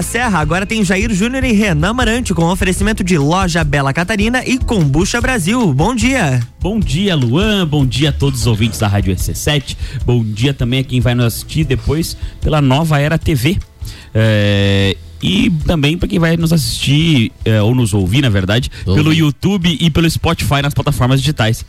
da Serra agora tem Jair Júnior e Renan Marante com oferecimento de Loja Bela Catarina e Combucha Brasil. Bom dia. Bom dia, Luan. Bom dia a todos os ouvintes da Rádio SC7. Bom dia também a quem vai nos assistir depois pela Nova Era TV. É, e também para quem vai nos assistir é, ou nos ouvir, na verdade, pelo YouTube e pelo Spotify nas plataformas digitais.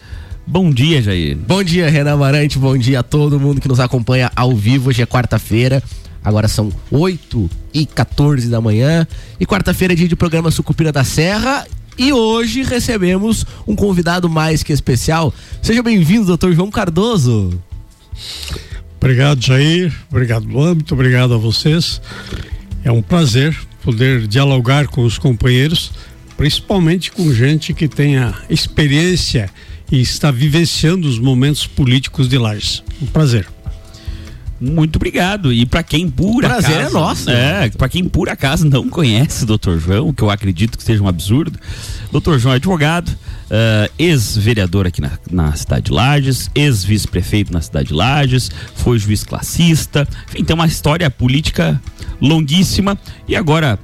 Bom dia, Jair. Bom dia, Renan Marante. Bom dia a todo mundo que nos acompanha ao vivo. Hoje é quarta-feira. Agora são 8 e 14 da manhã. E quarta-feira é dia de programa Sucupira da Serra. E hoje recebemos um convidado mais que especial. Seja bem-vindo, doutor João Cardoso. Obrigado, Jair. Obrigado, Luan. Muito obrigado a vocês. É um prazer poder dialogar com os companheiros, principalmente com gente que tenha experiência e está vivenciando os momentos políticos de Lages. Um prazer. Muito obrigado. E para quem por Prazer acaso, é nosso. É, para quem por acaso não conhece o Dr. João, que eu acredito que seja um absurdo, Dr. João é advogado, uh, ex-vereador aqui na, na cidade de Lages, ex-vice-prefeito na cidade de Lages, foi juiz classista, enfim, tem uma história política longuíssima e agora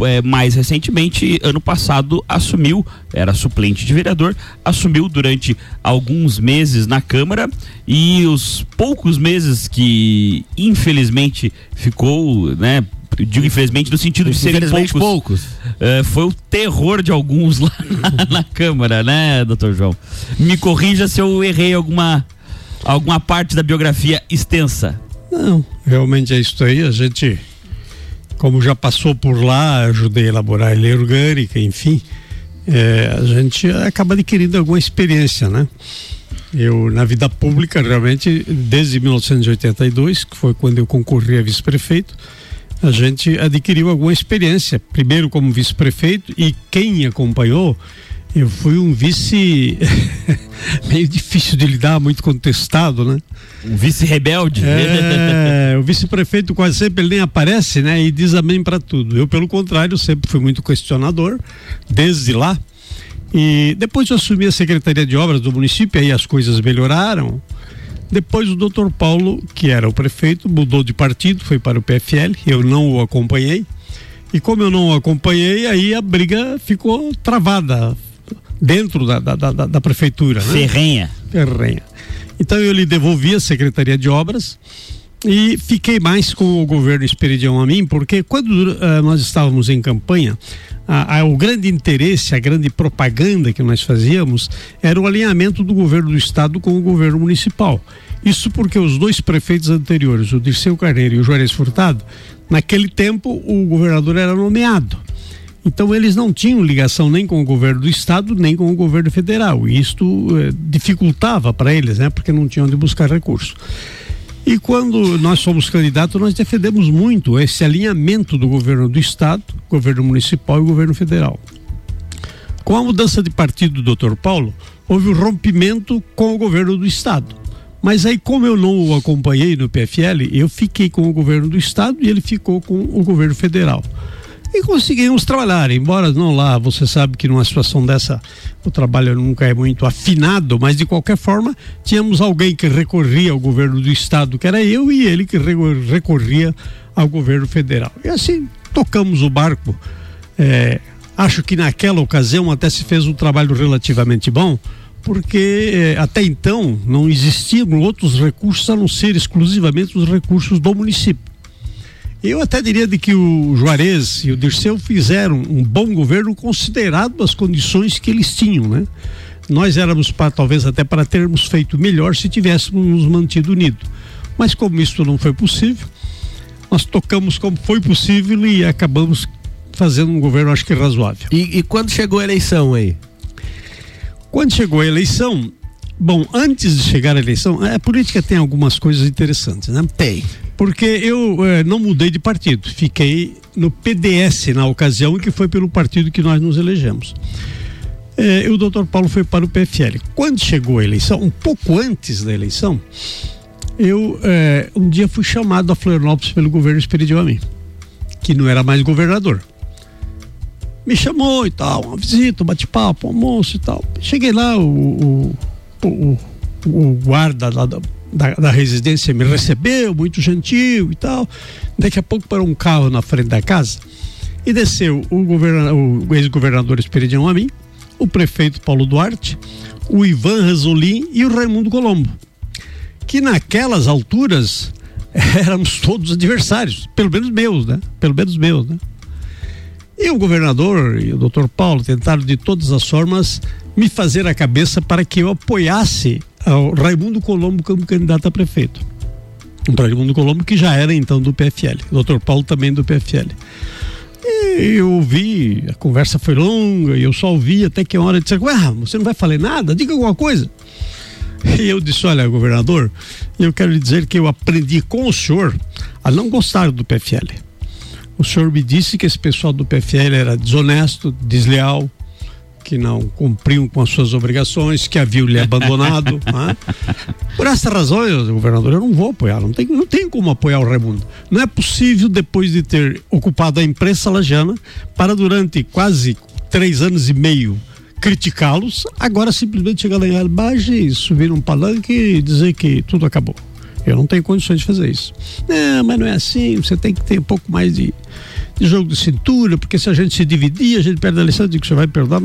é, mais recentemente, ano passado, assumiu, era suplente de vereador, assumiu durante alguns meses na Câmara e os poucos meses que infelizmente ficou, né? Digo infelizmente no sentido de serem poucos. poucos. é, foi o terror de alguns lá na, na Câmara, né, doutor João? Me corrija se eu errei alguma, alguma parte da biografia extensa. Não, realmente é isso aí. A gente, como já passou por lá, ajudei a elaborar a lei orgânica, enfim, é, a gente acaba adquirindo alguma experiência, né? Eu, na vida pública, realmente, desde 1982, que foi quando eu concorri a vice-prefeito, a gente adquiriu alguma experiência. Primeiro como vice-prefeito e quem acompanhou, eu fui um vice meio difícil de lidar, muito contestado, né? Um vice-rebelde. É, o vice-prefeito quase sempre ele nem aparece, né? E diz amém para tudo. Eu, pelo contrário, sempre fui muito questionador, desde lá. E depois eu assumi a Secretaria de Obras do município, aí as coisas melhoraram. Depois o doutor Paulo, que era o prefeito, mudou de partido, foi para o PFL, eu não o acompanhei. E como eu não o acompanhei, aí a briga ficou travada dentro da, da, da, da prefeitura. Né? Ferrenha. Ferrenha. Então eu lhe devolvi a Secretaria de Obras e fiquei mais com o governo Esperidião a mim, porque quando uh, nós estávamos em campanha, a, a, o grande interesse, a grande propaganda que nós fazíamos era o alinhamento do governo do estado com o governo municipal. Isso porque os dois prefeitos anteriores, o Dirceu Carneiro e o Juarez Furtado, naquele tempo o governador era nomeado. Então eles não tinham ligação nem com o governo do estado, nem com o governo federal. E isto eh, dificultava para eles, né? Porque não tinham onde buscar recursos. E quando nós fomos candidatos, nós defendemos muito esse alinhamento do governo do estado, governo municipal e governo federal. Com a mudança de partido do Dr. Paulo, houve um rompimento com o governo do estado. Mas aí, como eu não o acompanhei no PFL, eu fiquei com o governo do estado e ele ficou com o governo federal e conseguimos trabalhar. Embora não lá, você sabe que numa situação dessa o trabalho nunca é muito afinado, mas de qualquer forma tínhamos alguém que recorria ao governo do estado, que era eu, e ele que recorria ao governo federal. E assim tocamos o barco. É, acho que naquela ocasião até se fez um trabalho relativamente bom, porque é, até então não existiam outros recursos a não ser exclusivamente os recursos do município. Eu até diria de que o Juarez e o Dirceu fizeram um bom governo considerado as condições que eles tinham, né? Nós éramos para talvez até para termos feito melhor se tivéssemos nos mantido unidos. Mas como isso não foi possível, nós tocamos como foi possível e acabamos fazendo um governo acho que razoável. E, e quando chegou a eleição aí? Quando chegou a eleição, bom, antes de chegar a eleição, a política tem algumas coisas interessantes, né? Tem. Porque eu eh, não mudei de partido, fiquei no PDS na ocasião, que foi pelo partido que nós nos elegemos. Eh, e o doutor Paulo foi para o PFL. Quando chegou a eleição, um pouco antes da eleição, eu eh, um dia fui chamado a Florianópolis pelo governo Esperidião a mim, que não era mais governador. Me chamou e tal, uma visita, um bate-papo, um almoço e tal. Cheguei lá, o, o, o, o guarda lá da da, da residência me recebeu, muito gentil e tal. Daqui a pouco parou um carro na frente da casa e desceu o, o ex-governador Esperidião Amin, o prefeito Paulo Duarte, o Ivan Rasolim e o Raimundo Colombo. Que naquelas alturas éramos todos adversários, pelo menos meus, né? Pelo menos meus, né? E o governador e o doutor Paulo tentaram de todas as formas me fazer a cabeça para que eu apoiasse o Raimundo Colombo como candidato a prefeito. O Raimundo Colombo que já era então do PFL, o doutor Paulo também do PFL. E eu ouvi, a conversa foi longa e eu só ouvi até que a hora dizer, ah, você não vai falar nada? Diga alguma coisa. E eu disse, olha, governador, eu quero lhe dizer que eu aprendi com o senhor a não gostar do PFL. O senhor me disse que esse pessoal do PFL era desonesto, desleal, que não cumpriam com as suas obrigações, que haviam lhe abandonado. né? Por essa razão, eu, governador, eu não vou apoiar, não tem, não tem como apoiar o Raimundo. Não é possível, depois de ter ocupado a imprensa lajana, para durante quase três anos e meio criticá-los, agora simplesmente chegar lá em Albage, subir um palanque e dizer que tudo acabou. Eu não tenho condições de fazer isso. Não, mas não é assim, você tem que ter um pouco mais de de jogo de cintura, porque se a gente se dividir, a gente perde a lição, eu digo você vai perdoar.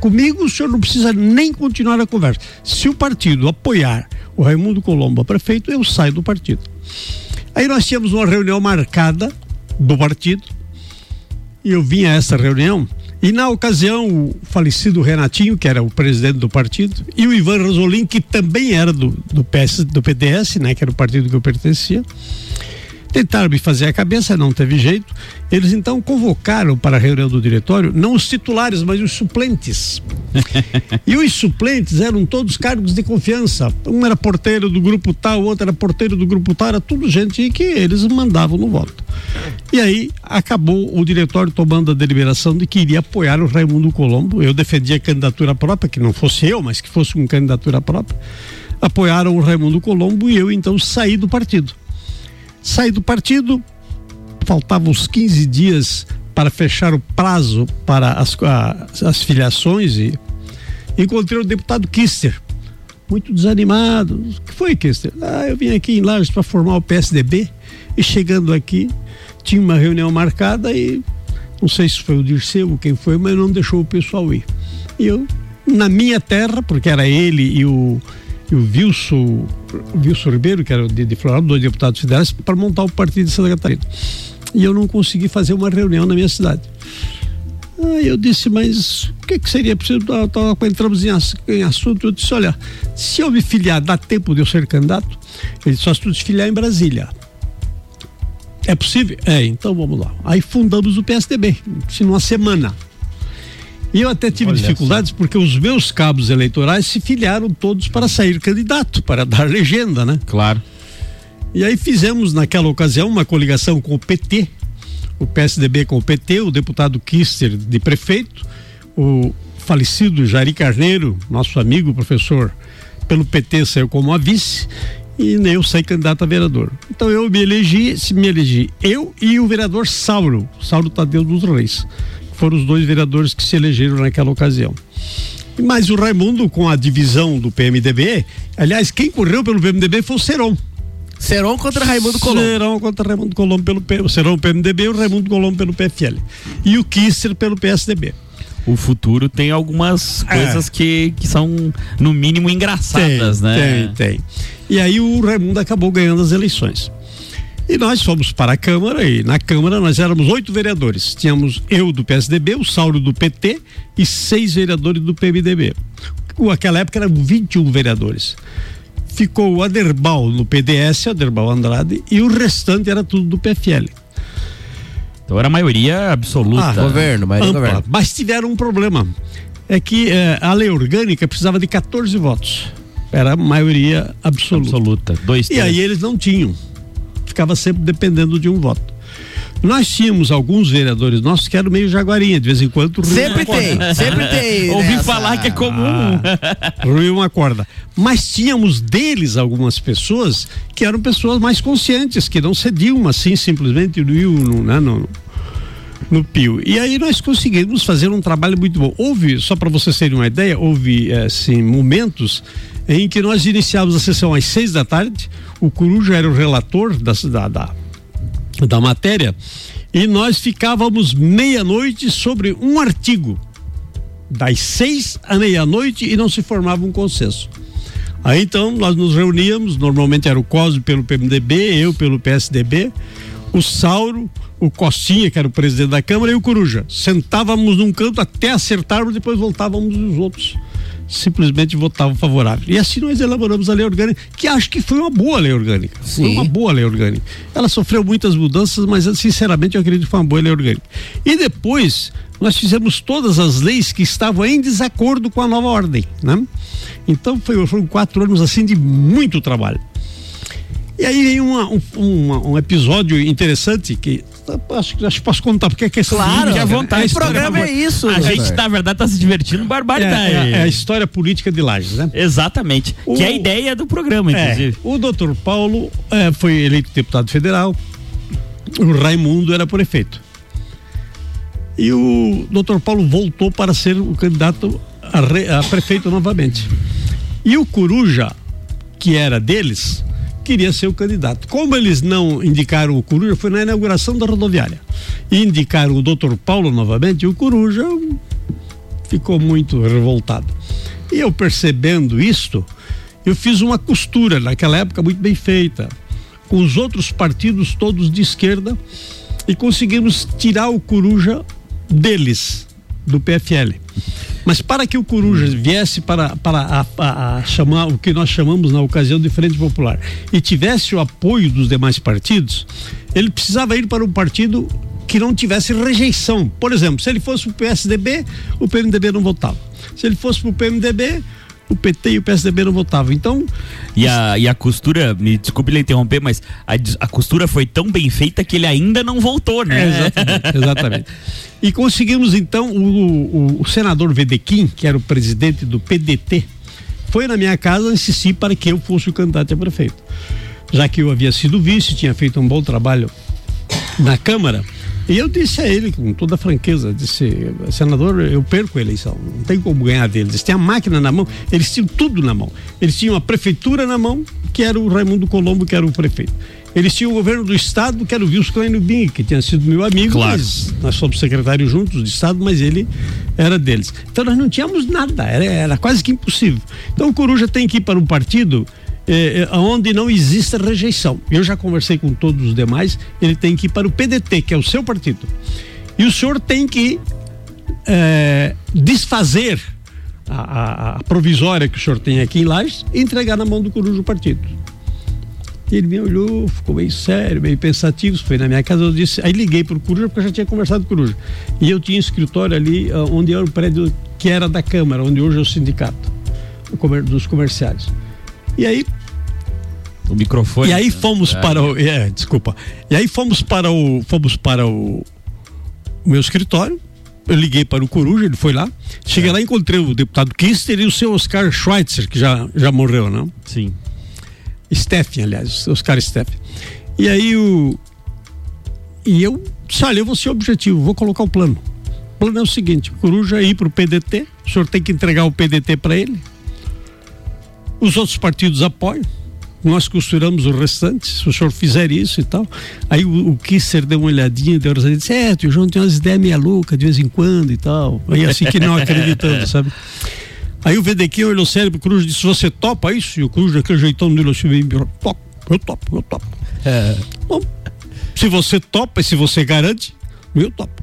Comigo o senhor não precisa nem continuar a conversa. Se o partido apoiar o Raimundo Colombo a prefeito, eu saio do partido. Aí nós tínhamos uma reunião marcada do partido, e eu vim a essa reunião, e na ocasião o falecido Renatinho, que era o presidente do partido, e o Ivan Rosolim, que também era do, do, PS, do PDS, né, que era o partido que eu pertencia, Tentaram me fazer a cabeça, não teve jeito. Eles então convocaram para a reunião do diretório não os titulares, mas os suplentes. e os suplentes eram todos cargos de confiança. Um era porteiro do grupo tal, o outro era porteiro do grupo tal, era tudo gente que eles mandavam no voto. E aí acabou o diretório tomando a deliberação de que iria apoiar o Raimundo Colombo. Eu defendia a candidatura própria, que não fosse eu, mas que fosse uma candidatura própria. Apoiaram o Raimundo Colombo e eu então saí do partido. Saí do partido, faltavam uns 15 dias para fechar o prazo para as, a, as filiações e encontrei o deputado Kister, muito desanimado. O que foi, Kister? Ah, eu vim aqui em Lages para formar o PSDB e chegando aqui tinha uma reunião marcada e não sei se foi o Dirceu, quem foi, mas não deixou o pessoal ir. E eu, na minha terra, porque era ele e o e o Wilson, Wilson Ribeiro, que era de, de dois deputados federais, para montar o partido de Santa Catarina. E eu não consegui fazer uma reunião na minha cidade. Aí eu disse, mas o que, que seria preciso? Entramos em, em assunto. Eu disse: olha, se eu me filiar, dá tempo de eu ser candidato? Ele só se tu te filiar em Brasília. É possível? É, então vamos lá. Aí fundamos o PSDB, se numa semana. E eu até tive Olha dificuldades só. porque os meus cabos eleitorais se filiaram todos para sair candidato, para dar legenda, né? Claro. E aí fizemos naquela ocasião uma coligação com o PT, o PSDB com o PT, o deputado Kister de prefeito, o falecido Jari Carneiro, nosso amigo professor, pelo PT saiu como a vice e eu saí candidato a vereador. Então eu me elegi, se me elegi eu e o vereador Sauro, Sauro Tadeu dos Reis foram os dois vereadores que se elegeram naquela ocasião. Mas o Raimundo, com a divisão do PMDB, aliás, quem correu pelo PMDB foi o Seron. Seron contra Raimundo Colombo. Seron contra Raimundo Colombo pelo P... o Seron PMDB e o Raimundo Colombo pelo PFL. E o Kisser pelo PSDB. O futuro tem algumas é. coisas que, que são, no mínimo, engraçadas, tem, né? Tem, tem. E aí o Raimundo acabou ganhando as eleições. E nós fomos para a Câmara e na Câmara nós éramos oito vereadores. Tínhamos eu do PSDB, o Sauro do PT e seis vereadores do PMDB. Naquela época eram 21 vereadores. Ficou o Aderbal no PDS, Aderbal Andrade, e o restante era tudo do PFL. Então era a maioria absoluta. Ah, governo, maioria ampla, governo. Mas tiveram um problema. É que eh, a lei orgânica precisava de 14 votos. Era a maioria absoluta. Absoluta. Dois, e aí eles não tinham ficava sempre dependendo de um voto. Nós tínhamos alguns vereadores nossos que eram meio jaguarinha, de vez em quando. Sempre tem, sempre tem. Ouvi nessa. falar que é comum. Ah, ruiu uma corda. Mas tínhamos deles algumas pessoas que eram pessoas mais conscientes, que não cediam assim simplesmente no, né, no, no Pio. E aí nós conseguimos fazer um trabalho muito bom. Houve, só para vocês terem uma ideia, houve assim, momentos em que nós iniciávamos a sessão às seis da tarde, o Coruja era o relator da, da, da, da matéria, e nós ficávamos meia-noite sobre um artigo, das seis à meia-noite, e não se formava um consenso. Aí então nós nos reuníamos, normalmente era o Cosme pelo PMDB, eu pelo PSDB, o Sauro, o Costinha, que era o presidente da Câmara, e o Coruja. Sentávamos num canto até acertarmos, depois voltávamos os outros simplesmente votavam favorável. E assim nós elaboramos a lei orgânica, que acho que foi uma boa lei orgânica. Sim. Foi uma boa lei orgânica. Ela sofreu muitas mudanças, mas sinceramente eu acredito que foi uma boa lei orgânica. E depois nós fizemos todas as leis que estavam em desacordo com a nova ordem, né? Então foi, foram quatro anos assim de muito trabalho. E aí vem uma, um, uma, um episódio interessante que acho, acho que posso contar, porque é questão claro, à vontade. O programa é isso. A gente, na verdade, está se divertindo barbaridade. É, é, é, a história política de Lages, né? Exatamente. O, que é a ideia do programa, é, inclusive. o doutor Paulo é, foi eleito deputado federal, o Raimundo era prefeito. E o doutor Paulo voltou para ser o candidato a, re, a prefeito novamente. E o Coruja, que era deles, queria ser o candidato. Como eles não indicaram o Coruja, foi na inauguração da rodoviária. E indicaram o doutor Paulo novamente, e o Coruja ficou muito revoltado. E eu percebendo isto, eu fiz uma costura naquela época muito bem feita, com os outros partidos todos de esquerda, e conseguimos tirar o Coruja deles, do PFL. Mas para que o Coruja viesse para, para a, a, a chamar o que nós chamamos na ocasião de Frente Popular e tivesse o apoio dos demais partidos, ele precisava ir para um partido que não tivesse rejeição. Por exemplo, se ele fosse para o PSDB, o PMDB não votava. Se ele fosse para o PMDB, o PT e o PSDB não votavam. Então. E a, e a costura, me desculpe lhe interromper, mas a, a costura foi tão bem feita que ele ainda não voltou, né? É, exatamente. exatamente. E conseguimos então o, o, o senador Vedequim, que era o presidente do PDT, foi na minha casa insistir para que eu fosse o candidato a prefeito. Já que eu havia sido vice, tinha feito um bom trabalho na Câmara, e eu disse a ele, com toda franqueza, disse, senador, eu perco a eleição, não tem como ganhar deles. Eles têm a máquina na mão, eles tinham tudo na mão. Eles tinham a prefeitura na mão, que era o Raimundo Colombo, que era o prefeito. Eles tinham o governo do estado, que era o Wilson Kleino Bing, que tinha sido meu amigo, claro. nós somos secretários juntos de estado, mas ele era deles. Então nós não tínhamos nada, era, era quase que impossível. Então o Coruja tem que ir para um partido eh, eh, onde não exista rejeição. Eu já conversei com todos os demais, ele tem que ir para o PDT, que é o seu partido. E o senhor tem que eh, desfazer a, a, a, provisória que o senhor tem aqui em Lages e entregar na mão do Coruja o partido. Ele me olhou, ficou meio sério, meio pensativo, foi na minha casa, eu disse, aí liguei para o Coruja, porque eu já tinha conversado com o Coruja. E eu tinha um escritório ali, uh, onde era o prédio que era da Câmara, onde hoje é o sindicato dos comerciários. E aí o microfone. E aí fomos é. para o, é, desculpa. E aí fomos para o, fomos para o, o meu escritório. Eu liguei para o Coruja, ele foi lá. Cheguei é. lá e encontrei o deputado Kister e o seu Oscar Schweitzer, que já, já morreu, não? Sim. Steffen, aliás, Oscar Steffen. E aí o. E eu disse: olha, eu vou ser objetivo, vou colocar o plano. O plano é o seguinte: o Coruja ir para o PDT, o senhor tem que entregar o PDT para ele. Os outros partidos apoiam nós costuramos o restante, se o senhor fizer isso e tal. Aí o, o Kisser deu uma olhadinha, deu uma disse, é, o João tem umas ideias meia louca de vez em quando e tal. Aí assim que não acreditando, sabe? Aí o Vedequim olhou sério pro Cruz e disse, você topa isso? E o Cruz, daquele jeitão dele, assim, bem, topo, eu topo, eu topo. É. Bom, se você topa e se você garante, eu topo.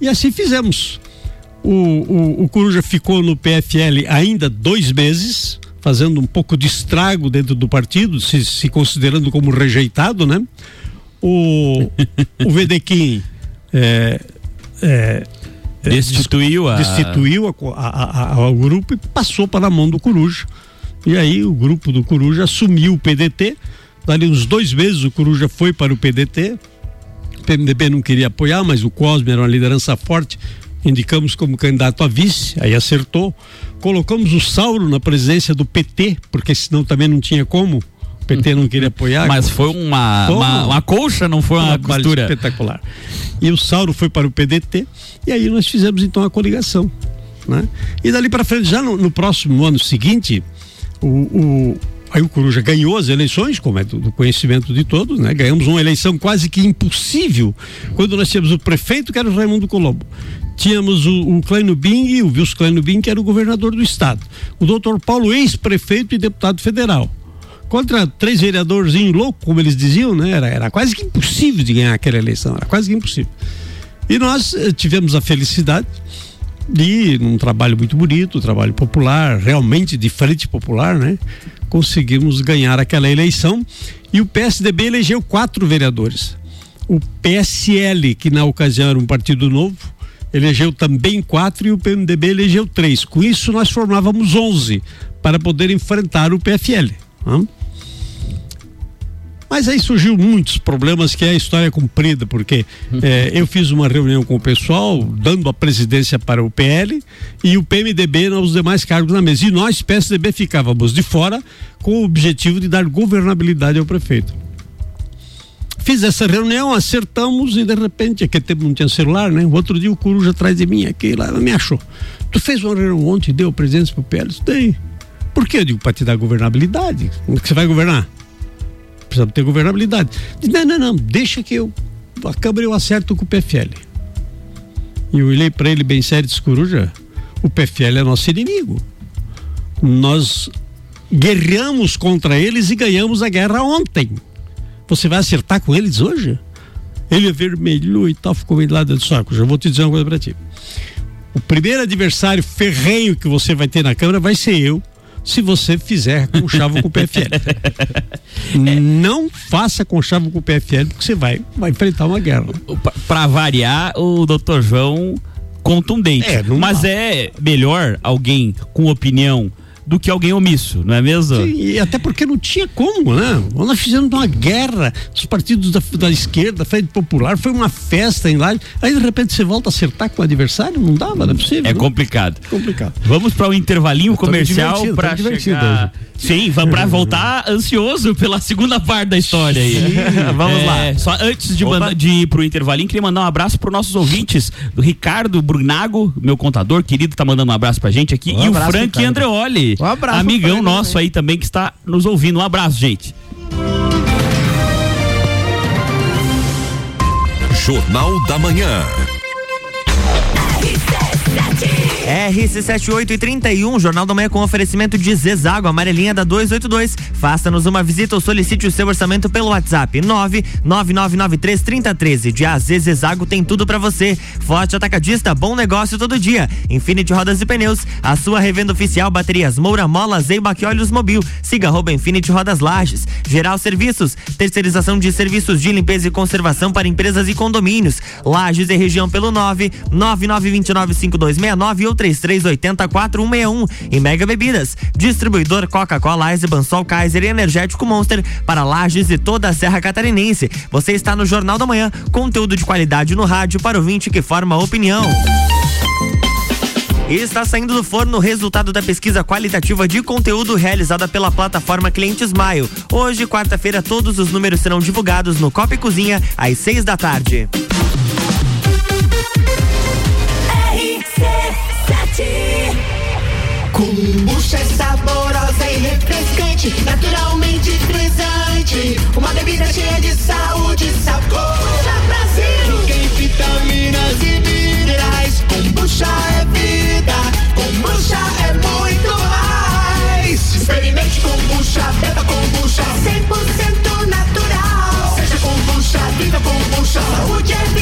E assim fizemos. O, o, o Coruja ficou no PFL ainda dois meses, fazendo um pouco de estrago dentro do partido, se, se considerando como rejeitado, né? O, o Vedequim é, é, destituiu, a... destituiu a, a, a, grupo e passou para a mão do Coruja. E aí o grupo do Coruja assumiu o PDT. Dali uns dois meses o Coruja foi para o PDT. O PMDB não queria apoiar, mas o Cosme era uma liderança forte indicamos como candidato a vice, aí acertou. Colocamos o Sauro na presidência do PT, porque senão também não tinha como O PT não queria apoiar. Mas foi uma, uma, uma colcha, não foi uma trabalho costura. espetacular. E o Sauro foi para o PDT e aí nós fizemos então a coligação. Né? E dali para frente, já no, no próximo ano seguinte, o, o, aí o Coruja ganhou as eleições, como é do, conhecimento de todos, né? Ganhamos uma eleição quase que impossível quando nós tínhamos o prefeito, que era o Raimundo Colombo. Tínhamos o, o Kleino Bing, o Wilson Kleino Bing, que era o governador do estado. O doutor Paulo, ex-prefeito e deputado federal contra três vereadorzinhos loucos, como eles diziam, né? Era, era quase que impossível de ganhar aquela eleição, era quase que impossível. E nós eh, tivemos a felicidade de, num trabalho muito bonito, trabalho popular, realmente de frente popular, né? Conseguimos ganhar aquela eleição e o PSDB elegeu quatro vereadores. O PSL, que na ocasião era um partido novo, elegeu também quatro e o PMDB elegeu três. Com isso, nós formávamos onze para poder enfrentar o PFL. Mas aí surgiu muitos problemas que é a história comprida, porque é, eu fiz uma reunião com o pessoal, dando a presidência para o PL e o PMDB nos demais cargos na mesa. E nós, PSDB, ficávamos de fora com o objetivo de dar governabilidade ao prefeito. Fiz essa reunião, acertamos e de repente, aquele tempo não tinha celular, né? O outro dia o Coruja atrás de mim aqui, lá me achou. Tu fez uma reunião ontem, deu presidência para o PL? Dei. Por quê? Eu digo, para te dar governabilidade. Como que você vai governar? Precisamos ter governabilidade. Não, não, não, deixa que eu. A Câmara eu acerto com o PFL. E eu olhei para ele bem sério e disse, Coruja, o PFL é nosso inimigo. Nós guerreamos contra eles e ganhamos a guerra ontem. Você vai acertar com eles hoje? Ele avermelhou e tal, ficou meio do lado do saco. Já vou te dizer uma coisa para ti. O primeiro adversário ferrenho que você vai ter na Câmara vai ser eu se você fizer conchavo com o PFL. Não faça conchavo com o PFL, porque você vai, vai enfrentar uma guerra. Para variar, o doutor João contundente. É, mas dá. é melhor alguém com opinião do que alguém omisso, não é mesmo? Sim, e até porque não tinha como, né? Nós fizemos uma guerra dos partidos da, da esquerda, Frente Popular, foi uma festa em lá. Aí de repente você volta a acertar com o adversário, não dava, não é possível. É né? complicado. complicado. Vamos para o um intervalinho comercial para chegar... Sim, vamos para voltar ansioso pela segunda parte da história aí. Vamos É, lá. Só antes de, Opa. mandar, de ir pro intervalinho, queria mandar um abraço para nossos ouvintes, do Ricardo Brunago, meu contador querido, tá mandando um abraço pra gente aqui, Um e abraço, o Frank Ricardo. Andreoli, Um abraço amigão ele nosso também. aí também que está nos ouvindo. Um abraço, gente. Jornal da Manhã. RC7831, e 31, Jornal da Manhã com oferecimento de Zezago, amarelinha da 282. Faça-nos uma visita ou solicite o seu orçamento pelo WhatsApp 999933013. De AZ Zezago tem tudo para você. Forte atacadista, bom negócio todo dia. Infinity Rodas e Pneus, a sua revenda oficial, baterias Moura, Mola, Zeibach e Olhos Mobil. Siga arroba Infinity Rodas Lages. Geral Serviços, terceirização de serviços de limpeza e conservação para empresas e condomínios. Lages e região pelo 999295269 ou 3233 804161 e Mega Bebidas, distribuidor Coca-Cola, Ice, Bansol, Kaiser e Energético Monster para Lages e toda a Serra Catarinense. Você está no Jornal da Manhã, conteúdo de qualidade no rádio para o ouvinte que forma opinião. Está saindo do forno o resultado da pesquisa qualitativa de conteúdo realizada pela plataforma Clientes Smile. Hoje, quarta-feira, todos os números serão divulgados no Copa e Cozinha às seis da tarde. Kombucha é saborosa e refrescante, naturalmente frisante. Uma bebida cheia de saúde e sabor. Kombucha Brasil. Rica em vitaminas e minerais. Kombucha é vida. Kombucha é muito mais. Experimente kombucha, beba kombucha. 100% natural. Seja kombucha, viva kombucha. Saúde é vida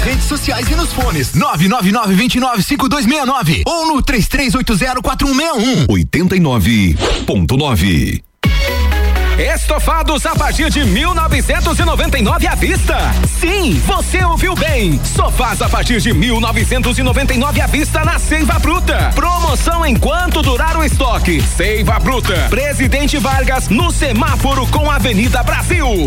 Nas redes sociais e nos fones. 999-295269 ou no 33804161. 89.9. Estofados a partir de 1999 à vista. Sim, você ouviu bem. Sofás a partir de 1999 à vista na Seiva Bruta. Promoção enquanto durar o estoque. Seiva Bruta. Presidente Vargas no semáforo com Avenida Brasil.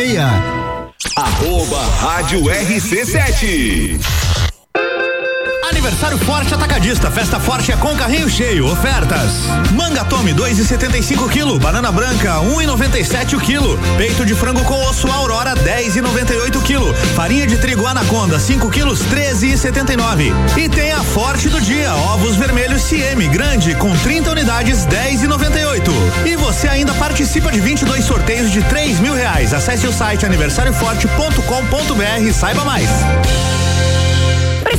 Arroba Rádio RC7. Aniversário Forte Atacadista, festa forte é com carrinho cheio, ofertas. Manga Tome 2,75 kg, banana branca 1,97 um quilo, peito de frango com osso Aurora 10,98 kg, farinha de trigo Anaconda 5 quilos 13,79. E tem a Forte do dia, ovos vermelhos CM grande com 30 unidades 10,98. E você ainda participa de 22 sorteios de 3 mil reais. Acesse o site aniversarioforte.com.br e saiba mais.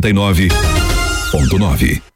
89.9.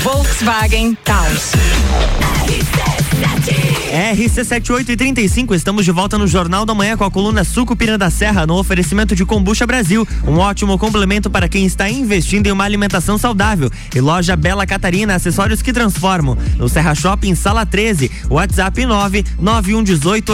Volkswagen Taos. RC7835, estamos de volta no Jornal da Manhã com a coluna Sucupira da Serra no oferecimento de Combucha Brasil, um ótimo complemento para quem está investindo em uma alimentação saudável. E loja Bela Catarina, acessórios que transformam. No Serra Shopping, sala 13, WhatsApp 99118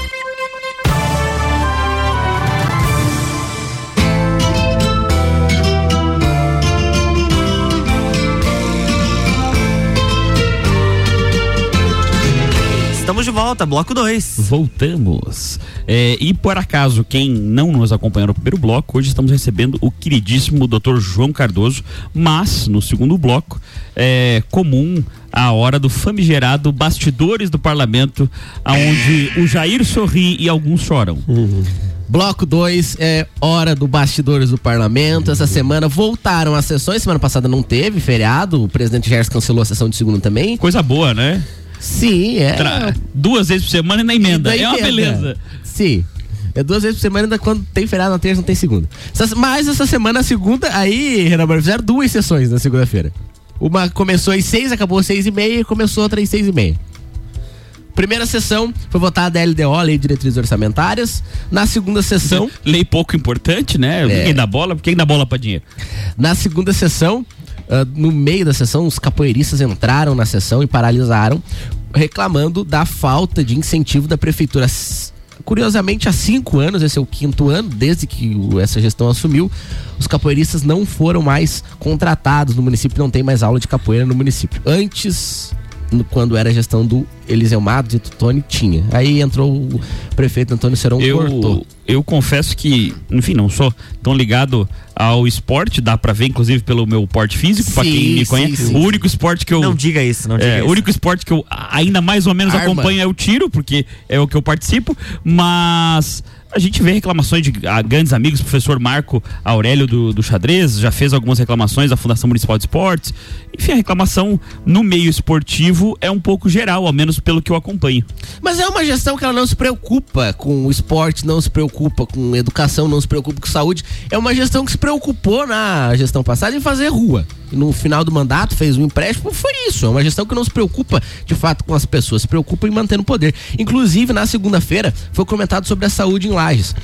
Estamos de volta, bloco 2. Voltamos. É, e por acaso, quem não nos acompanhou no primeiro bloco, hoje estamos recebendo o queridíssimo Dr. João Cardoso, mas no segundo bloco é comum a hora do famigerado bastidores do parlamento, aonde o Jair sorri e alguns choram. Bloco 2 é hora do bastidores do parlamento. Essa semana voltaram as sessões. Semana passada não teve feriado. O presidente Gers cancelou a sessão de segunda também. Coisa boa, né? Sim, é. Tra- Duas vezes por semana e na emenda. Da É uma emenda. beleza. Sim. É duas vezes por semana, ainda quando tem feriado na terça, não tem segunda. Mas essa semana, a segunda, aí, Renan fizeram duas sessões na segunda-feira. Uma começou às seis, acabou às seis e meia e começou outra às seis e meia. Primeira sessão foi votada a LDO, Lei de Diretrizes Orçamentárias. Na segunda sessão, Lei pouco importante, né? É. Quem dá bola? Quem dá bola pra dinheiro? na segunda sessão, ah, no meio da sessão, os capoeiristas entraram na sessão e paralisaram, reclamando da falta de incentivo da prefeitura. Curiosamente, há cinco anos, esse é o quinto ano, desde que essa gestão assumiu, os capoeiristas não foram mais contratados no município, não tem mais aula de capoeira no município. Antes, quando era a gestão do Eliseu Matos e Tutone, tinha. Aí entrou o prefeito Antônio Serão, cortou. Eu, eu confesso que, enfim, não sou tão ligado ao esporte, dá pra ver, inclusive, pelo meu porte físico, pra Sim, quem me sim, conhece. sim, o único esporte que eu. Não diga isso, não diga é, isso. O único esporte que eu ainda mais ou menos Arma. acompanho é o tiro, porque é o que eu participo, mas. A gente vê reclamações de ah, grandes amigos, professor Marco Aurélio do, do Xadrez, já fez algumas reclamações da Fundação Municipal de Esportes. Enfim, a reclamação no meio esportivo é um pouco geral, ao menos pelo que eu acompanho. Mas é uma gestão que ela não se preocupa com o esporte, não se preocupa com educação, não se preocupa com saúde. É uma gestão que se preocupou na gestão passada em fazer rua. No final do mandato fez um empréstimo, foi isso. É uma gestão que não se preocupa de fato com as pessoas, se preocupa em manter no poder. Inclusive, na segunda-feira, foi comentado sobre a saúde em Lages.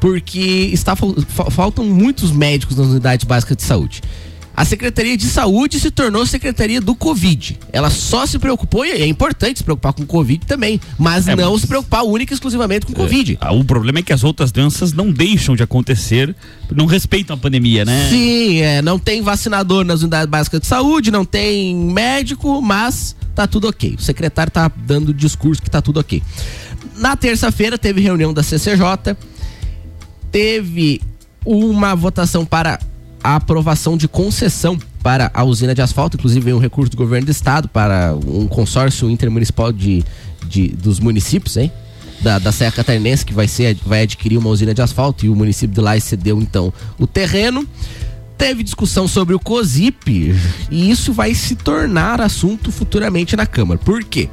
Porque está, fal- fa- faltam muitos médicos nas unidades básicas de saúde. A Secretaria de Saúde se tornou Secretaria do Covid. Ela só se preocupou, e é importante se preocupar com o Covid também, mas É, não mas- se preocupar única e exclusivamente com o Covid. Ah, O problema é que as outras doenças não deixam de acontecer, não respeitam a pandemia, né? Sim, é, não tem vacinador nas unidades básicas de saúde, não tem médico, mas tá tudo ok. O secretário tá dando discurso que tá tudo ok. Na terça-feira teve reunião da CCJ, teve uma votação para a aprovação de concessão para a usina de asfalto, inclusive veio um recurso do governo do estado para um consórcio intermunicipal de, de- dos municípios, hein? Da, da Serra Catarinense, que vai, ser, vai adquirir uma usina de asfalto e o município de lá cedeu então o terreno. Teve discussão sobre o COSIP e isso vai se tornar assunto futuramente na Câmara. Por quê?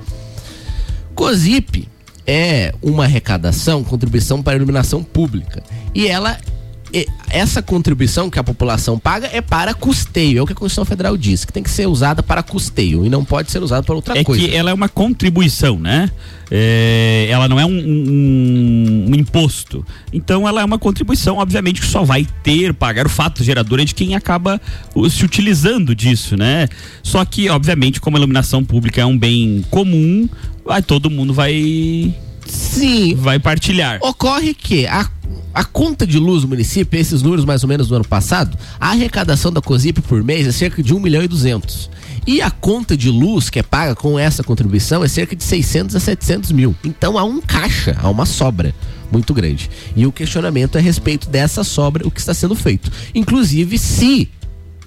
COSIP é uma arrecadação, contribuição para a iluminação pública. E ela essa contribuição que a população paga é para custeio, é o que a Constituição Federal diz, que tem que ser usada para custeio e não pode ser usada para outra É coisa. que ela é uma contribuição, né? É, ela não é um, um- um imposto. Então ela é uma contribuição, obviamente, que só vai ter, pagar o fato gerador é de quem acaba uh, se utilizando disso, né? Só que, obviamente, como a iluminação pública é um bem comum, vai, todo mundo vai. Sim. Vai partilhar. Ocorre que a, a conta de luz do município, esses números mais ou menos do ano passado, a arrecadação da COSIP por mês é cerca de 1 milhão e 200. E a conta de luz que é paga com essa contribuição é cerca de 600 a 700 mil. Então há um caixa, há uma sobra muito grande. E o questionamento é a respeito dessa sobra, o que está sendo feito. Inclusive, se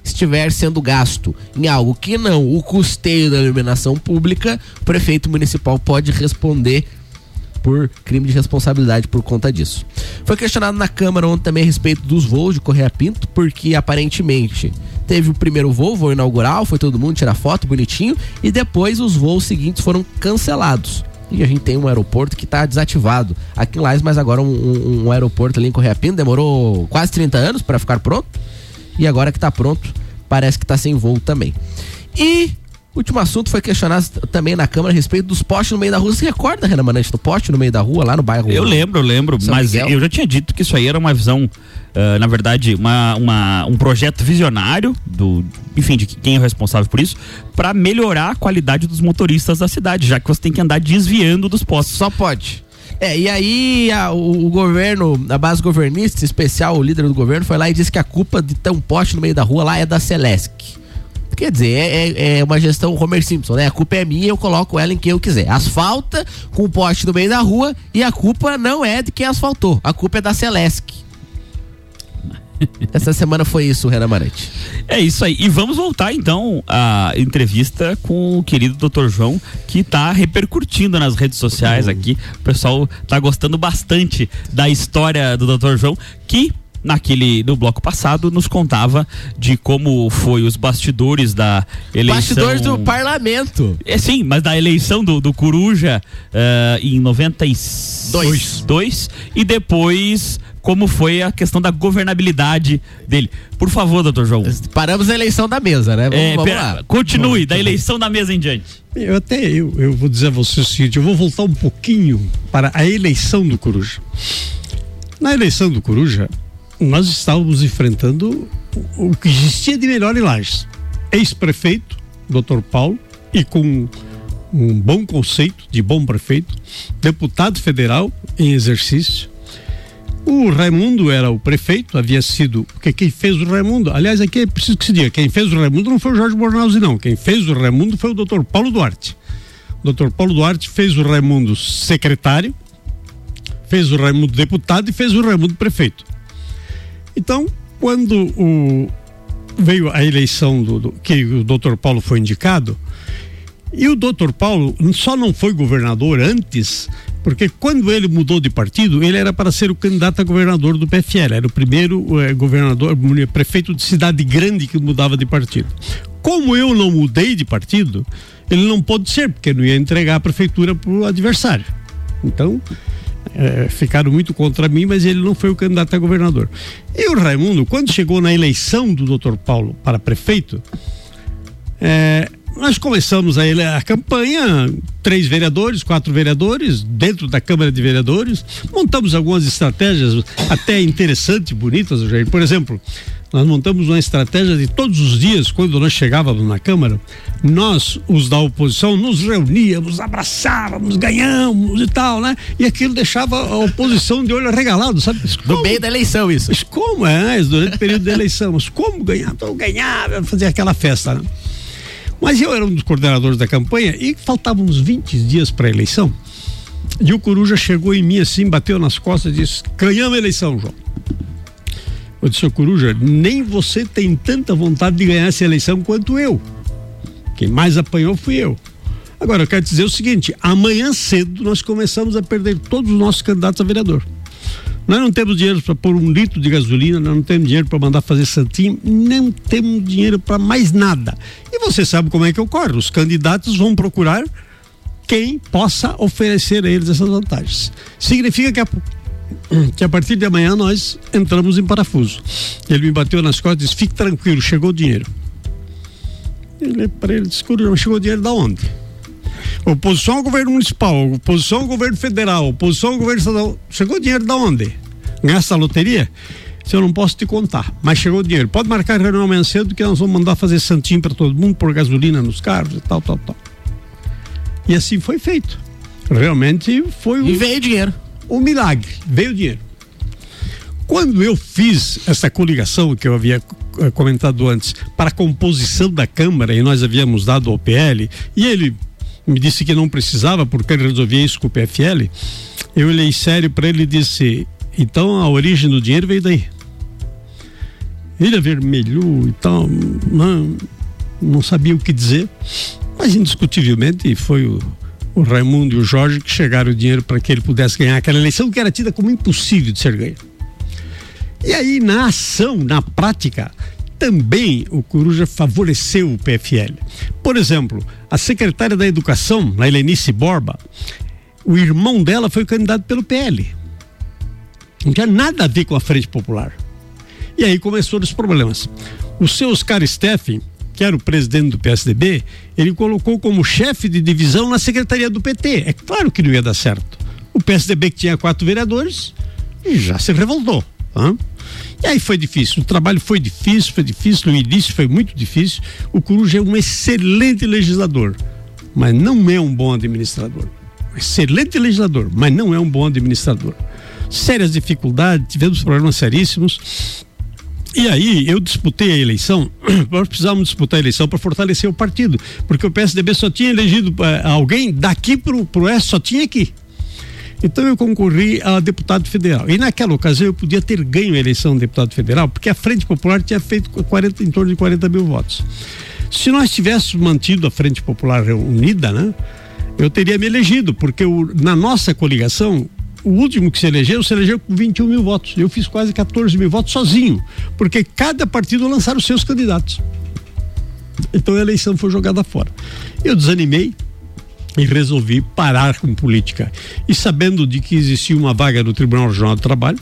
estiver sendo gasto em algo que não o custeio da iluminação pública, o prefeito municipal pode responder por crime de responsabilidade por conta disso. Foi questionado na Câmara ontem também a respeito dos voos de Correia Pinto, porque aparentemente teve o primeiro voo, voo inaugural, foi todo mundo tirar foto bonitinho, e depois os voos seguintes foram cancelados. E a gente tem um aeroporto que está desativado aqui em Lages, mas agora um, um- um aeroporto ali em Correia Pinto demorou quase 30 anos para ficar pronto. E agora que tá pronto, parece que tá sem voo também. E último assunto foi questionado também na Câmara a respeito dos postes no meio da rua. Você se recorda, Renan Manante, do poste no meio da rua, lá no bairro? Eu lembro, eu lembro, São mas Miguel? eu já tinha dito que isso aí era uma visão, ah, na verdade, uma, uma- um projeto visionário do, enfim, de quem é o responsável por isso, para melhorar a qualidade dos motoristas da cidade, já que você tem que andar desviando dos postos. Só pode. É, e aí a- o, o governo, a base governista, especial o líder do governo, foi lá e disse que a culpa de ter um poste no meio da rua lá é da Celesc. Quer dizer, é, é- é uma gestão Homer Simpson, né? A culpa é minha, eu coloco ela em quem eu quiser. Asfalta com o poste no meio da rua e a culpa não é de quem asfaltou, a culpa é da Celesc. Essa semana foi isso, Renan Marante. É isso aí. E vamos voltar então à entrevista com o querido Dr. João, que está repercutindo nas redes sociais aqui. O pessoal tá gostando bastante da história do Dr. João, que naquele no bloco passado nos contava de como foi os bastidores da eleição. Bastidores do parlamento. É sim, mas da eleição do, do Coruja eh, em 92 dois, e depois como foi a questão da governabilidade dele. Por favor, doutor João. Paramos a eleição da mesa, né? Vamos, É, vamos pera, lá. Continue, da eleição da mesa em diante. Eu até eu, eu vou dizer a você o seguinte, eu vou voltar um pouquinho para a eleição do Coruja. Na eleição do Coruja, nós estávamos enfrentando o o que existia de melhor em Lages. Ex-prefeito, Dr. Paulo, e com um bom conceito de bom prefeito, deputado federal em exercício. O Raimundo era o prefeito, havia sido. Porque quem fez o Raimundo, aliás, aqui é preciso que se diga: quem fez o Raimundo não foi o Jorge Bornauzi, não. Quem fez o Raimundo foi o Dr. Paulo Duarte. O Dr. Paulo Duarte fez o Raimundo secretário, fez o Raimundo deputado e fez o Raimundo prefeito. Então, quando o, veio a eleição do, do- que o doutor Paulo foi indicado, e o doutor Paulo só não foi governador antes, porque quando ele mudou de partido, ele era para ser o candidato a governador do PFL. Era o primeiro eh, governador, prefeito de cidade grande que mudava de partido. Como eu não mudei de partido, ele não pôde ser, porque não ia entregar a prefeitura para o adversário. Então, eh, ficaram muito contra mim, mas ele não foi o candidato a governador. E o Raimundo, quando chegou na eleição do doutor Paulo para prefeito, é, nós começamos a, ele- a campanha, três vereadores, quatro vereadores, dentro da Câmara de Vereadores, montamos algumas estratégias até interessantes, bonitas, Jair. Por exemplo, nós montamos uma estratégia de todos os dias, quando nós chegávamos na Câmara, nós, os da oposição, nos reuníamos, abraçávamos, ganhamos e tal, né? E aquilo deixava a oposição de olho arregalado, sabe? No meio da eleição, isso. Mas como é? Durante o período da eleição. Mas como ganhar? Então ganhava, fazia aquela festa, né? Mas eu era um dos coordenadores da campanha e faltavam uns 20 dias para a eleição. E o Coruja chegou em mim assim, bateu nas costas e disse: ganhamos a eleição, João. Eu disse, "Ô, Coruja, nem você tem tanta vontade de ganhar essa eleição quanto eu. Quem mais apanhou fui eu. Agora, eu quero dizer o seguinte: amanhã cedo nós começamos a perder todos os nossos candidatos a vereador. Nós não temos dinheiro para pôr um litro de gasolina, nós não temos dinheiro para mandar fazer santinho, não temos dinheiro para mais nada. E você sabe como é que ocorre? Os candidatos vão procurar quem possa oferecer a eles essas vantagens. Significa que a, que a partir de amanhã nós entramos em parafuso. Ele me bateu nas costas e disse: fique tranquilo, chegou o dinheiro. Olhei para ele disse: "Coruja, mas chegou o dinheiro da onde? Oposição ao governo municipal, oposição ao governo federal, oposição ao governo estadual. Chegou dinheiro da onde? Nessa loteria? Se eu não posso te contar, mas chegou o dinheiro. Pode marcar reunião amanhã cedo que nós vamos mandar fazer santinho para todo mundo, pôr gasolina nos carros e tal, tal, tal. E assim foi feito. Realmente foi um. E veio dinheiro. Um milagre. Veio dinheiro. Quando eu fiz essa coligação que eu havia eh, comentado antes para a composição da Câmara e nós havíamos dado ao PL e ele me disse que não precisava porque ele resolvia isso com o PFL, eu olhei sério para ele e disse: então a origem do dinheiro veio daí. Ele avermelhou e tal, não, não sabia o que dizer, mas indiscutivelmente foi o, o Raimundo e o Jorge que chegaram o dinheiro para que ele pudesse ganhar aquela eleição que era tida como impossível de ser ganha. E aí, na ação, na prática, também o Coruja favoreceu o PFL. Por exemplo, a secretária da Educação, a Helenice Borba, o irmão dela foi candidato pelo PL. Não tinha nada a ver com a Frente Popular. E aí começaram os problemas. O seu Oscar Steffen, que era o presidente do PSDB, ele colocou como chefe de divisão na secretaria do PT. É claro que não ia dar certo. O PSDB que tinha quatro vereadores já se revoltou. hã? E aí foi difícil, o trabalho foi difícil, foi difícil, no início foi muito difícil. O Coruja é um excelente legislador, mas não é um bom administrador. Excelente legislador, mas não é um bom administrador. Sérias dificuldades, tivemos problemas seríssimos. E aí eu disputei a eleição, nós precisávamos disputar a eleição para fortalecer o partido, porque o PSDB só tinha elegido eh, alguém daqui pro, pro oeste, só tinha aqui. Então eu concorri a deputado federal. E naquela ocasião eu podia ter ganho a eleição de deputado federal, porque a Frente Popular tinha feito 40, em torno de 40 mil votos. Se nós tivéssemos mantido a Frente Popular unida, né, eu teria me elegido, porque o- na nossa coligação, o último que se elegeu, se elegeu com 21 mil votos. Eu fiz quase 14 mil votos sozinho, porque cada partido lançaram seus candidatos. Então a eleição foi jogada fora. Eu desanimei, e resolvi parar com política. E sabendo de que existia uma vaga no Tribunal Regional do Trabalho,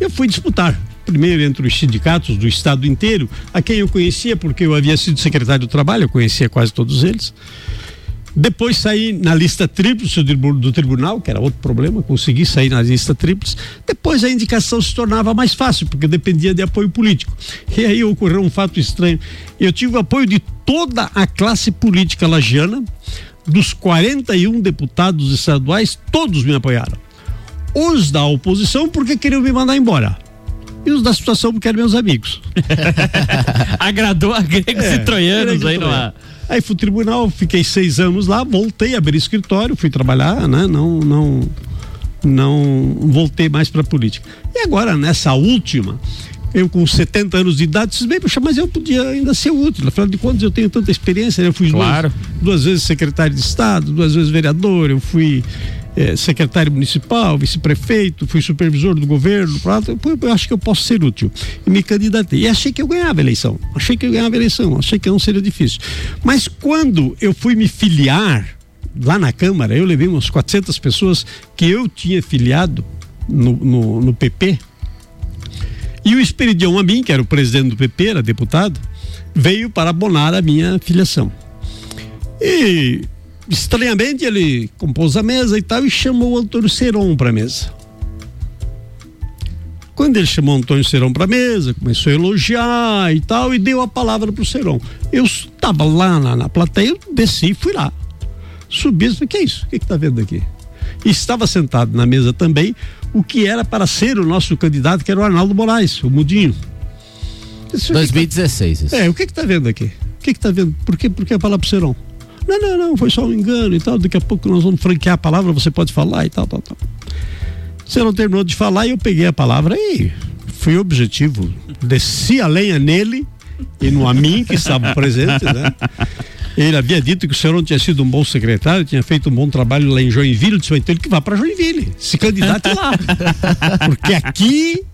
eu fui disputar. Primeiro entre os sindicatos do estado inteiro, a quem eu conhecia, porque eu havia sido secretário do Trabalho, eu conhecia quase todos eles. Depois saí na lista tríplice do, tribu- do tribunal, que era outro problema, consegui sair na lista tríplice. Depois a indicação se tornava mais fácil, porque dependia de apoio político. E aí ocorreu um fato estranho. Eu tive o apoio de toda a classe política lagiana, dos 41 deputados estaduais, todos me apoiaram. Os da oposição, porque queriam me mandar embora. E os da situação, porque eram meus amigos. Agradou a gregos É, e troianos grego aí troiano. numa. Aí fui tribunal, fiquei seis anos lá, voltei a abrir escritório, fui trabalhar, né? Não, não, não voltei mais para política. E agora, nessa última, eu com 70 anos de idade, disse, bem, puxa, mas eu podia ainda ser útil. Afinal de contas, eu tenho tanta experiência, né? Eu fui Claro. duas, duas vezes secretário de Estado, duas vezes vereador, eu fui eh, secretário municipal, vice-prefeito, fui supervisor do governo, pronto, eu, eu acho que eu posso ser útil. E me candidatei. E achei que eu ganhava a eleição. Achei que eu ganhava a eleição, achei que não seria difícil. Mas quando eu fui me filiar lá na Câmara, eu levei umas 400 pessoas que eu tinha filiado no, no, no PP. E o Esperidião Amin, que era o presidente do PP, era deputado, veio para abonar a minha filiação. E estranhamente ele compôs a mesa e tal e chamou o Antônio Seron para a mesa. Quando ele chamou o Antônio Seron para a mesa, começou a elogiar e tal, e deu a palavra para o Seron. Eu estava lá na, na plateia, eu desci e fui lá. Subi falei, que é isso? O que está vendo aqui? E estava sentado na mesa também o que era para ser o nosso candidato, que era o Arnaldo Moraes, o Mudinho. Eu disse, "O que que tá- 2016. Isso. é, o que que tá vendo aqui? O que que tá vendo? Por que, por que a palavra pro Serão? Não, não, não, foi só um engano e tal. Daqui a pouco nós vamos franquear a palavra, você pode falar e tal, tal, tal. O Serão terminou de falar e eu peguei a palavra e fui objetivo. Desci a lenha nele e no a mim que estavam presentes, né? Ele havia dito que o Serão tinha sido um bom secretário, tinha feito um bom trabalho lá em Joinville. Eu disse, então ele que vá para Joinville, se candidate lá. Porque aqui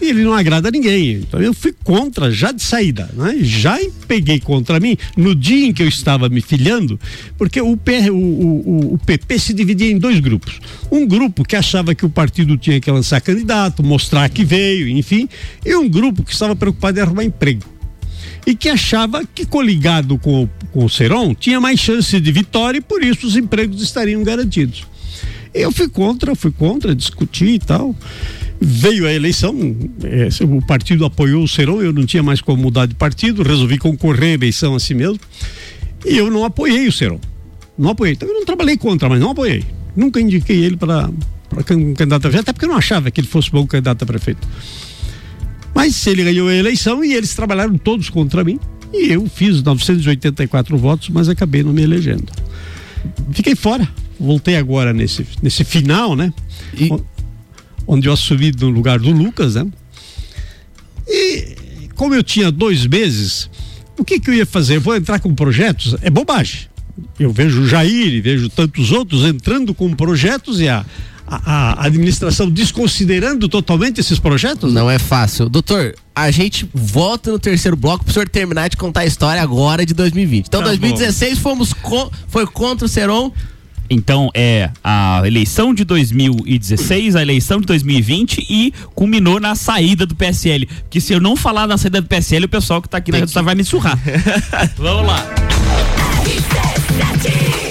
ele não agrada a ninguém. Então eu fui contra já de saída, né? Já peguei contra mim no dia em que eu estava me filiando, porque o, PR, o, o, o PP se dividia em dois grupos. Um grupo que achava que o partido tinha que lançar candidato, mostrar que veio, enfim, e um grupo que estava preocupado em arrumar emprego e que achava que coligado com, com o Seron tinha mais chance de vitória e por isso os empregos estariam garantidos. Eu fui contra, fui contra, discuti e tal. Veio a eleição, eh, o partido apoiou o Seron, eu não tinha mais como mudar de partido, resolvi concorrer à eleição assim mesmo. E eu não apoiei o Seron. Não apoiei. Então eu não trabalhei contra, mas não apoiei. Nunca indiquei ele para para can- candidato a prefeito, até porque eu não achava que ele fosse bom candidato a prefeito. Mas ele ganhou a eleição e eles trabalharam todos contra mim. E eu fiz 984 votos, mas acabei não me elegendo. Fiquei fora. Voltei agora nesse, nesse final, né? O- Onde eu assumi no lugar do Lucas, né? E como eu tinha dois meses, o que que eu ia fazer? Eu vou entrar com projetos? É bobagem. Eu vejo o Jair e vejo tantos outros entrando com projetos e a, a, a administração desconsiderando totalmente esses projetos? Não é fácil. Doutor, a gente volta no terceiro bloco pro senhor terminar de contar a história agora de 2020. Então, Tá 2016 fomos co- foi contra o Seron. Então é a eleição de 2016, a eleição de 2020 e culminou na saída do PSL. Que se eu não falar da saída do PSL, o pessoal que tá aqui na Rede vai me surrar. Vamos lá.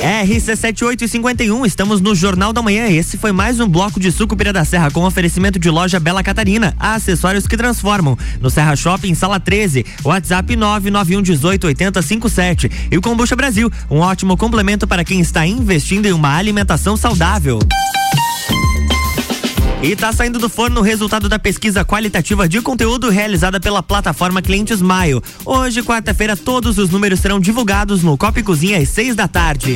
RC7851, estamos no Jornal da Manhã. Esse foi mais um bloco de Sucupira da Serra com oferecimento de loja Bela Catarina, acessórios que transformam. No Serra Shopping, sala 13, WhatsApp 991188057. E o Combucha Brasil, um ótimo complemento para quem está investindo em uma alimentação saudável. E tá saindo do forno o resultado da pesquisa qualitativa de conteúdo realizada pela plataforma Clientes Maio. Hoje, quarta-feira, todos os números serão divulgados no Copa e Cozinha às seis da tarde.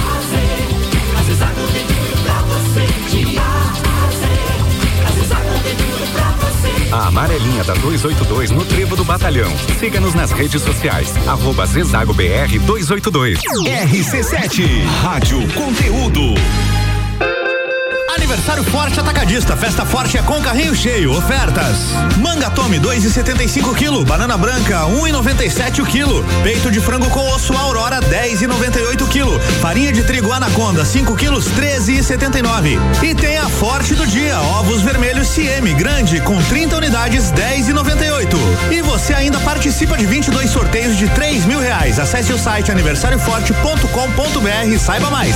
A amarelinha da 282 no Trevo do Batalhão. Siga-nos nas redes sociais. Arroba Zezago BR 282. RC7, Rádio Conteúdo. Aniversário Forte Atacadista, festa forte é com carrinho cheio, ofertas. Manga Tome 2,75 kg, banana branca 1,97 o quilo, peito de frango com osso Aurora 10,98 kg, farinha de trigo Anaconda 5 quilos 13,79. E tem a Forte do dia, ovos vermelhos CM grande com 30 unidades 10,98. E você ainda participa de 22 sorteios de 3 mil reais. Acesse o site aniversarioforte.com.br e saiba mais.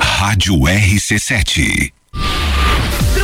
Rádio RC7.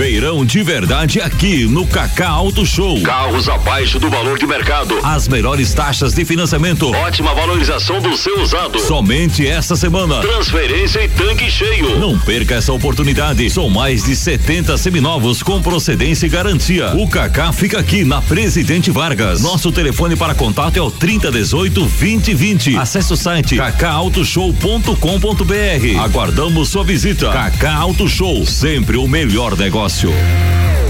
Feirão de verdade aqui no Cacá Auto Show. Carros abaixo do valor de mercado. As melhores taxas de financiamento. Ótima valorização do seu usado. Somente esta semana. Transferência e tanque cheio. Não perca essa oportunidade. São mais de 70 seminovos com procedência e garantia. O Cacá fica aqui na Presidente Vargas. Nosso telefone para contato é o 3018 2020. Acesse o site cacautoshow.com.br. Aguardamos sua visita. Cacá Auto Show, sempre o melhor negócio. Negócio.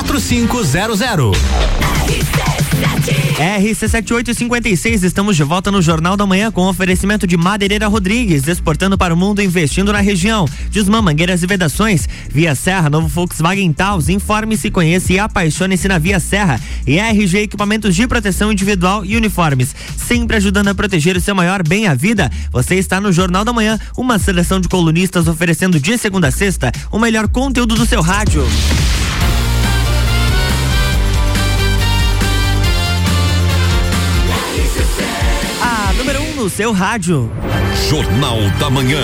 4500. RC7856, estamos de volta no Jornal da Manhã com oferecimento de Madeireira Rodrigues, exportando para o mundo, investindo na região. Desmã Mangueiras e Vedações, Via Serra, novo Volkswagen Taos, informe-se, conheça e apaixone-se na Via Serra. E RG Equipamentos de Proteção Individual e Uniformes, sempre ajudando a proteger o seu maior bem, a vida. Você está no Jornal da Manhã, uma seleção de colunistas oferecendo de segunda a sexta o melhor conteúdo do seu rádio. No seu rádio. Jornal da Manhã.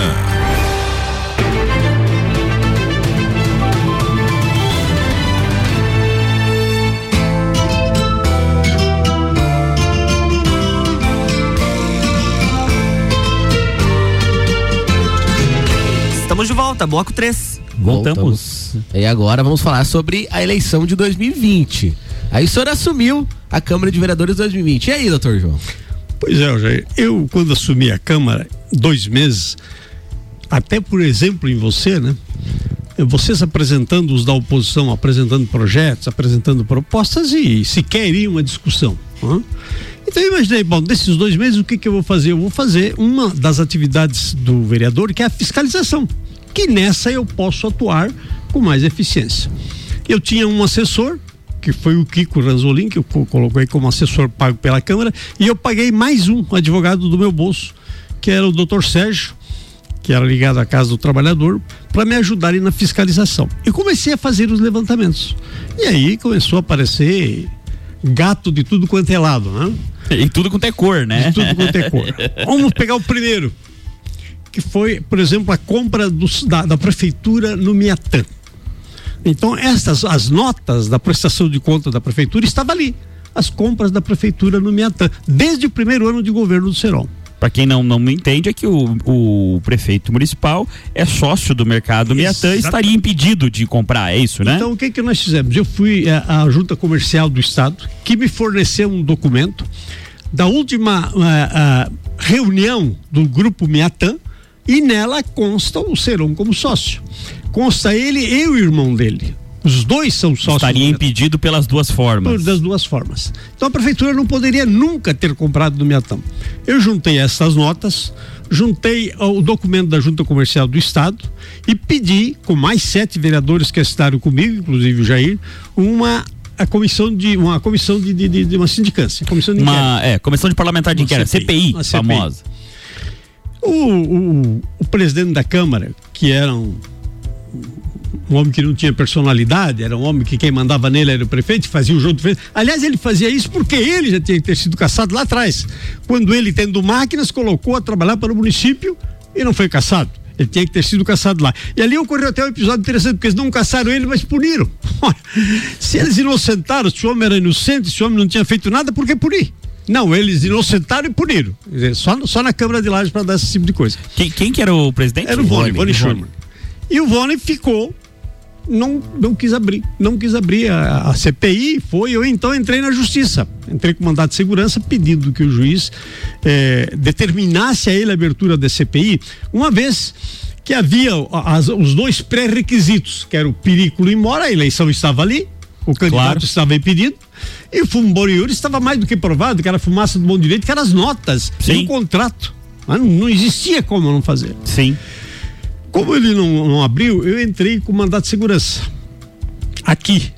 Estamos de volta, bloco 3. Voltamos. E agora vamos falar sobre a eleição de 2020. Aí o senhor assumiu a Câmara de Vereadores 2020. E aí, doutor João? Pois é, Jair, eu quando assumi a Câmara, dois meses, até por exemplo em você, né? Vocês apresentando os da oposição, apresentando projetos, apresentando propostas e sequer iria uma discussão. Né? Então eu imaginei, bom, desses dois meses o que, que eu vou fazer? Eu vou fazer uma das atividades do vereador, que é a fiscalização, que nessa eu posso atuar com mais eficiência. Eu tinha um assessor, que foi o Kiko Ranzolin, que eu coloquei como assessor pago pela Câmara, e eu paguei mais um advogado do meu bolso, que era o doutor Sérgio, que era ligado à Casa do Trabalhador, para me ajudarem na fiscalização. E comecei a fazer os levantamentos. E aí começou a aparecer gato de tudo quanto é lado, né? E tudo quanto é cor, né? De tudo quanto é cor. Vamos pegar o primeiro. que foi, por exemplo, a compra dos- da, da prefeitura no Miatã. Então, estas, as notas da prestação de conta da prefeitura estavam ali. As compras da prefeitura no Miatã, desde o primeiro ano de governo do Serol. Para quem não, não me entende, é que o, o prefeito municipal é sócio do mercado Miatã e estaria impedido de comprar, é isso, né? Então, o que que nós fizemos? Eu fui eh, à Junta Comercial do Estado, que me forneceu um documento da última eh, ah, reunião do grupo Miatã, e nela consta o Serão como sócio. Consta ele e o irmão dele. Os dois são sócios. estaria impedido pelas duas formas. Das duas formas. Então a prefeitura não poderia nunca ter comprado do Miatã. Eu juntei essas notas, juntei ó, o documento da Junta Comercial do Estado e pedi, com mais sete vereadores que assinaram comigo, inclusive o Jair, uma a comissão de uma comissão de, de, de- uma sindicância, comissão de. Uma, é, Comissão de Parlamentar de Inquérito, CPI, uma famosa. O, o, o presidente da Câmara, que era um, um homem que não tinha personalidade, era um homem que quem mandava nele era o prefeito, fazia o jogo do prefeito. Aliás, ele fazia isso porque ele já tinha que ter sido caçado lá atrás. Quando ele, tendo máquinas, colocou a trabalhar para o município e não foi caçado. Ele tinha que ter sido caçado lá. E ali ocorreu até um episódio interessante, porque eles não caçaram ele, mas puniram. Se eles inocentaram, se o homem era inocente, se o homem não tinha feito nada, por que punir? Não, eles inocentaram e puniram. Só, só na Câmara de Lages para dar esse tipo de coisa. Quem, quem que era o presidente? Era o Vone, Vone Schurman. E o Vone ficou, não, não quis abrir, não quis abrir a, a CPI, foi, eu então entrei na justiça, entrei com mandato de segurança pedindo que o juiz eh, determinasse a ele a abertura da CPI, uma vez que havia as- os dois pré-requisitos, que era o periculo mora, a eleição estava ali, o candidato Claro. estava impedido, e o fumo Boriuri estava mais do que provado, que era fumaça do bom direito, que eram as notas e Sim. o contrato. Não, não existia como não fazer. Sim. Como ele não, não abriu, eu entrei com mandato de segurança. Aqui.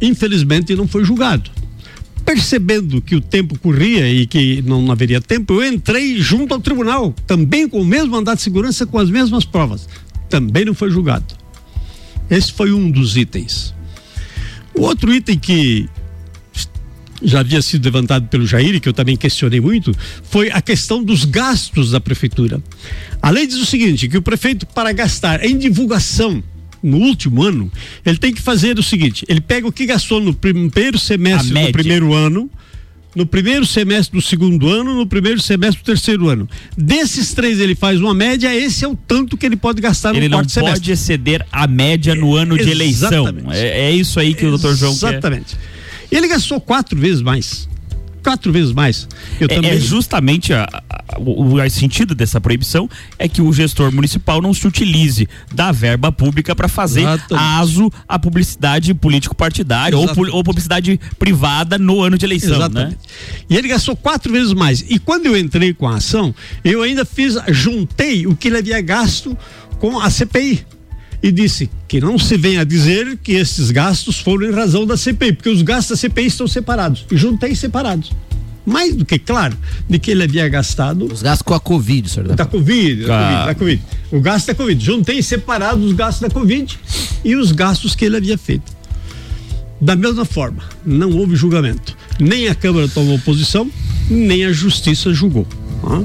Infelizmente não foi julgado. Percebendo que o tempo corria e que não haveria tempo, eu entrei junto ao tribunal, também com o mesmo mandato de segurança, com as mesmas provas. Também não foi julgado. Esse foi um dos itens. O outro item que já havia sido levantado pelo Jair, que eu também questionei muito, foi a questão dos gastos da prefeitura. A lei diz o seguinte, que o prefeito para gastar em divulgação no último ano, ele tem que fazer o seguinte, ele pega o que gastou no primeiro semestre do primeiro ano, no primeiro semestre do segundo ano, no primeiro semestre do terceiro ano. Desses três ele faz uma média, esse é o tanto que ele pode gastar Ele no não quarto semestre. pode exceder a média no ano de eleição. É, é isso aí que o doutor João quer. Exatamente. Ele gastou quatro vezes mais. Quatro vezes mais. Eu É, também. é justamente a- a- o, o sentido dessa proibição é que o gestor municipal não se utilize da verba pública para fazer Exatamente. aso a publicidade político-partidária ou, ou publicidade privada no ano de eleição, Exatamente. né? E ele gastou quatro vezes mais. E quando eu entrei com a ação, eu ainda fiz, juntei o que ele havia gasto com a CPI. E disse que não se venha dizer que esses gastos foram em razão da CPI, porque os gastos da CPI estão separados. Juntei separados. Mais do que claro de que ele havia gastado. Os gastos com a Covid, senhor. Da Covid, da Ah. Covid, da Covid. O gasto da Covid. Juntei separados os gastos da Covid e os gastos que ele havia feito. Da mesma forma, não houve julgamento. Nem a Câmara tomou posição, nem a Justiça julgou. tá?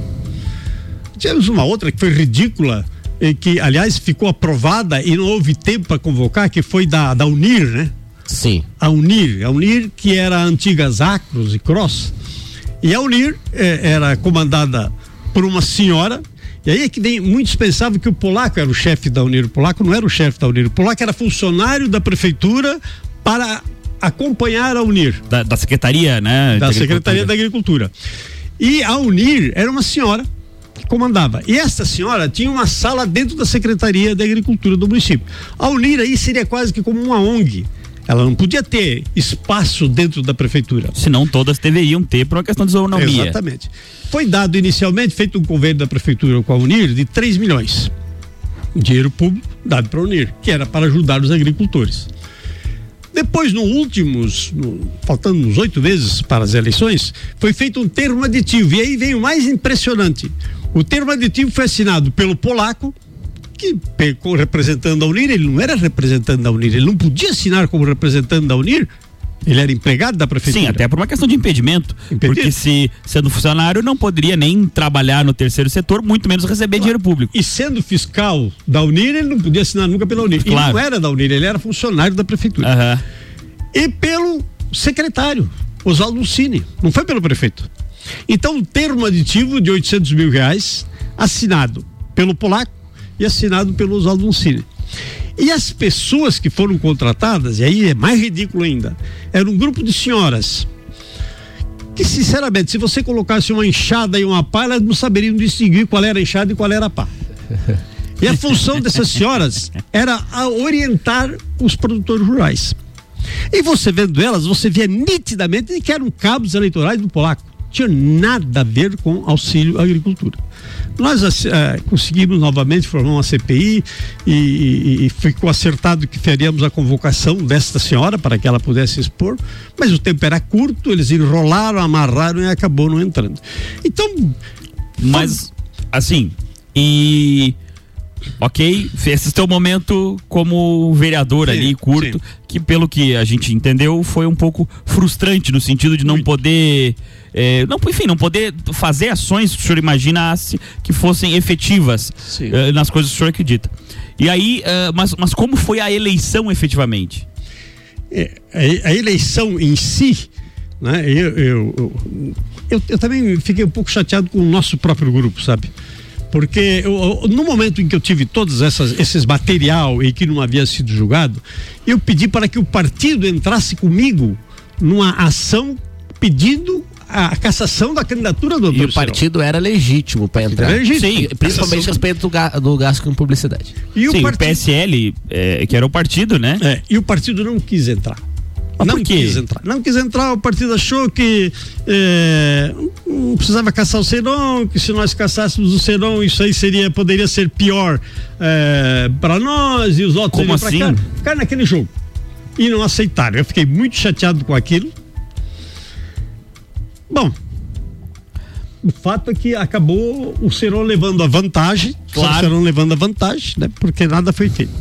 Tivemos uma outra que foi ridícula, que, aliás, ficou aprovada e não houve tempo para convocar, que foi da, da Unir, né? Sim. A Unir, a Unir que era a antiga Zacros e Cross. E a Unir eh, era comandada por uma senhora. E aí é que vem, muitos pensavam que o polaco era o chefe da Unir. O polaco não era o chefe da Unir. O polaco era funcionário da prefeitura para acompanhar a Unir. Da, da secretaria, né? Da de Secretaria da Agricultura. E a Unir era uma senhora comandava. E esta senhora tinha uma sala dentro da Secretaria da Agricultura do município. A Unir aí seria quase que como uma ONG. Ela não podia ter espaço dentro da prefeitura. Senão todas deveriam ter por uma questão de isonomia. Exatamente. Foi dado inicialmente, feito um convênio da prefeitura com a Unir de 3 milhões. Dinheiro público dado para a Unir, que era para ajudar os agricultores. Depois, no últimos, no- faltando uns oito meses para as eleições, foi feito um termo aditivo. E aí vem o mais impressionante. O termo aditivo foi assinado pelo polaco, que pecou representando a Unir, ele não era representante da Unir, ele não podia assinar como representante da Unir, Ele era empregado da prefeitura. Sim, até por uma questão de impedimento. Porque se sendo funcionário não poderia nem trabalhar no terceiro setor, muito menos receber dinheiro público. E sendo fiscal da Unir, ele não podia assinar nunca pela Unir. Claro. E não era da Unir, ele era funcionário da prefeitura. Aham. E pelo secretário, Oswaldo Cine. Não foi pelo prefeito. Então, um termo aditivo de 800 mil reais, assinado pelo polaco e assinado pelo Oswaldo. E as pessoas que foram contratadas, e aí é mais ridículo ainda, era um grupo de senhoras que, sinceramente, se você colocasse uma enxada e uma pá, elas não saberiam distinguir qual era a enxada e qual era a pá. E a função dessas senhoras era orientar os produtores rurais. E você vendo elas, você via nitidamente que eram cabos eleitorais do polaco. Tinha nada a ver com auxílio à agricultura. Nós eh, conseguimos novamente formar uma CPI e, e- e ficou acertado que faríamos a convocação desta senhora para que ela pudesse expor, mas o tempo era curto, eles enrolaram, amarraram e acabou não entrando. Então, Mas, assim, e. Ok, esse teu momento como vereador ali, curto, que pelo que a gente entendeu foi um pouco frustrante no sentido de não poder. Eh, não, enfim, não poder fazer ações que o senhor imaginasse que fossem efetivas eh, nas coisas que o senhor acredita. E aí, eh, mas, mas como foi a eleição efetivamente? É, a, eleição em si, né, eu, eu, eu, eu- também fiquei um pouco chateado com o nosso próprio grupo, sabe? Porque eu- no momento em que eu tive todos essas, esses material e que não havia sido julgado, eu pedi para que o partido entrasse comigo numa ação pedindo a cassação da candidatura do E o partido era legítimo para entrar. Era legítimo. Sim, principalmente a respeito do, ga- do gasto com publicidade. E o Sim, o partido- PSL, eh, que era o partido, né? É, e o partido não quis entrar. Mas não quis entrar. Não quis entrar, o partido achou que é, não precisava caçar o Serão, que se nós caçássemos o Serão, isso aí seria, poderia ser pior para nós e os outros Como assim? cá. Ficaram naquele jogo. E não aceitaram. Eu fiquei muito chateado com aquilo. Bom, o fato é que acabou o Serão levando a vantagem, Claro. o Serão levando a vantagem, né? Porque nada foi feito.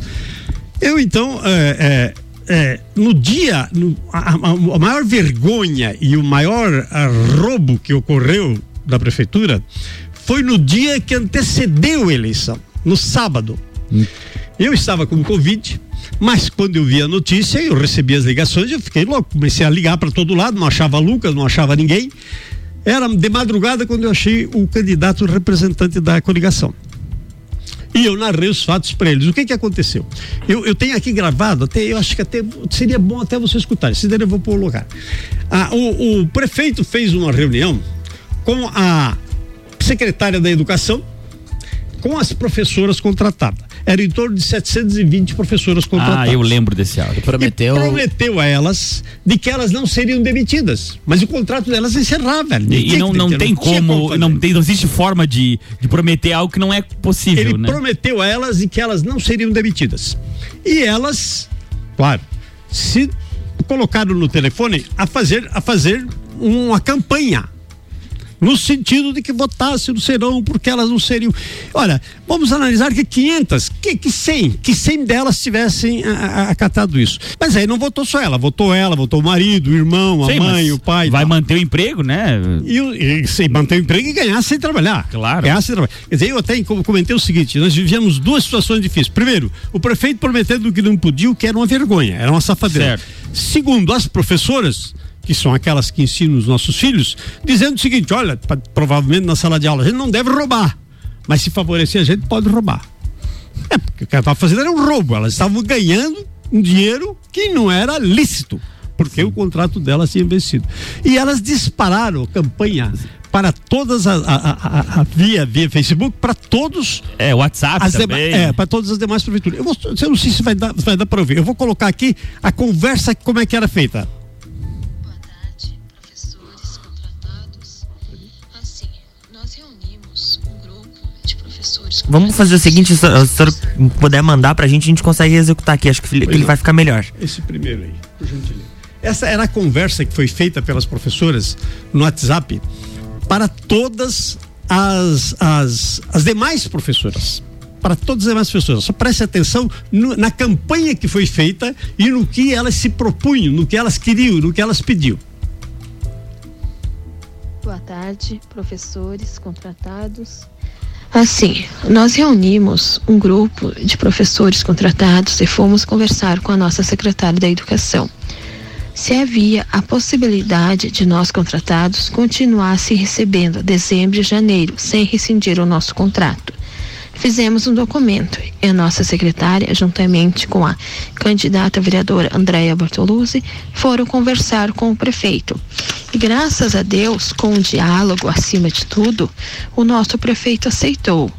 Eu então, é, é, é, no dia, no- a, a- maior vergonha e o maior ah, roubo que ocorreu da prefeitura foi no dia que antecedeu a eleição, no sábado. Eu estava com Covid, mas quando eu vi a notícia, eu recebi as ligações, eu fiquei louco, comecei a ligar para todo lado, não achava Lucas, não achava ninguém. Era de madrugada quando eu achei o candidato representante da coligação. E eu narrei os fatos para eles. O que que aconteceu? Eu, eu tenho aqui gravado, até eu acho que até seria bom até você escutar. Se der eu vou pôr o lugar. Ah, o, o prefeito fez uma reunião com a secretária da educação, com as professoras contratadas. Era em torno de 720 professoras contratadas. Ah, eu lembro desse áudio. E prometeu a elas de que elas não seriam demitidas. Mas o contrato delas encerrava, velho. E, e não, não tem tinha como, fazer. não, tem, não existe forma de, de prometer algo que não é possível, Ele né? prometeu a elas de que elas não seriam demitidas. E elas, claro, se colocaram no telefone a fazer, a fazer uma campanha. No sentido de que votasse no serão, porque elas não seriam. Olha, vamos analisar que 500, que, que 100, que 100 delas tivessem a- a- acatado isso. Mas aí não votou só ela, votou ela, votou o marido, o irmão, a Sim, mãe, o pai. Vai tal. manter o emprego, né? E, e manter o emprego e ganhar sem trabalhar. Claro. Ganhar sem trabalhar. Quer dizer, eu até com- comentei o seguinte: nós vivíamos duas situações difíceis. Primeiro, o prefeito prometendo o que não podia, o que era uma vergonha, era uma safadeira. Certo. Segundo, as professoras, que são aquelas que ensinam os nossos filhos, dizendo o seguinte: olha, provavelmente na sala de aula a gente não deve roubar, mas se favorecer a gente pode roubar. É, porque o que ela estava fazendo era um roubo, elas estavam ganhando um dinheiro que não era lícito, porque o contrato delas tinha vencido. E elas dispararam campanha para todas as, a, a- a- a- via, via Facebook, para todos. É, WhatsApp as também. é, para todas as demais prefeituras. Eu, vou, eu não sei se vai dar, vai dar para ouvir. Eu vou colocar aqui a conversa, como é que era feita. Vamos fazer o seguinte, se o senhor puder mandar pra gente, a gente consegue executar aqui. Acho que, que ele vai ficar melhor. Esse primeiro aí, por gentileza. Essa era a conversa que foi feita pelas professoras no WhatsApp para todas as, as, as demais professoras. para todas as demais pessoas. Só preste atenção no- na campanha que foi feita e no que elas se propunham, no que elas queriam, no que elas pediam. Boa tarde, professores contratados. Assim, nós reunimos um grupo de professores contratados e fomos conversar com a nossa secretária da Educação. Se havia a possibilidade de nós contratados continuasse recebendo dezembro e janeiro sem rescindir o nosso contrato. Fizemos um documento e a nossa secretária, juntamente com a candidata vereadora Andréia Bortoluzzi, foram conversar com o prefeito. E graças a Deus, com um diálogo acima de tudo, o nosso prefeito aceitou.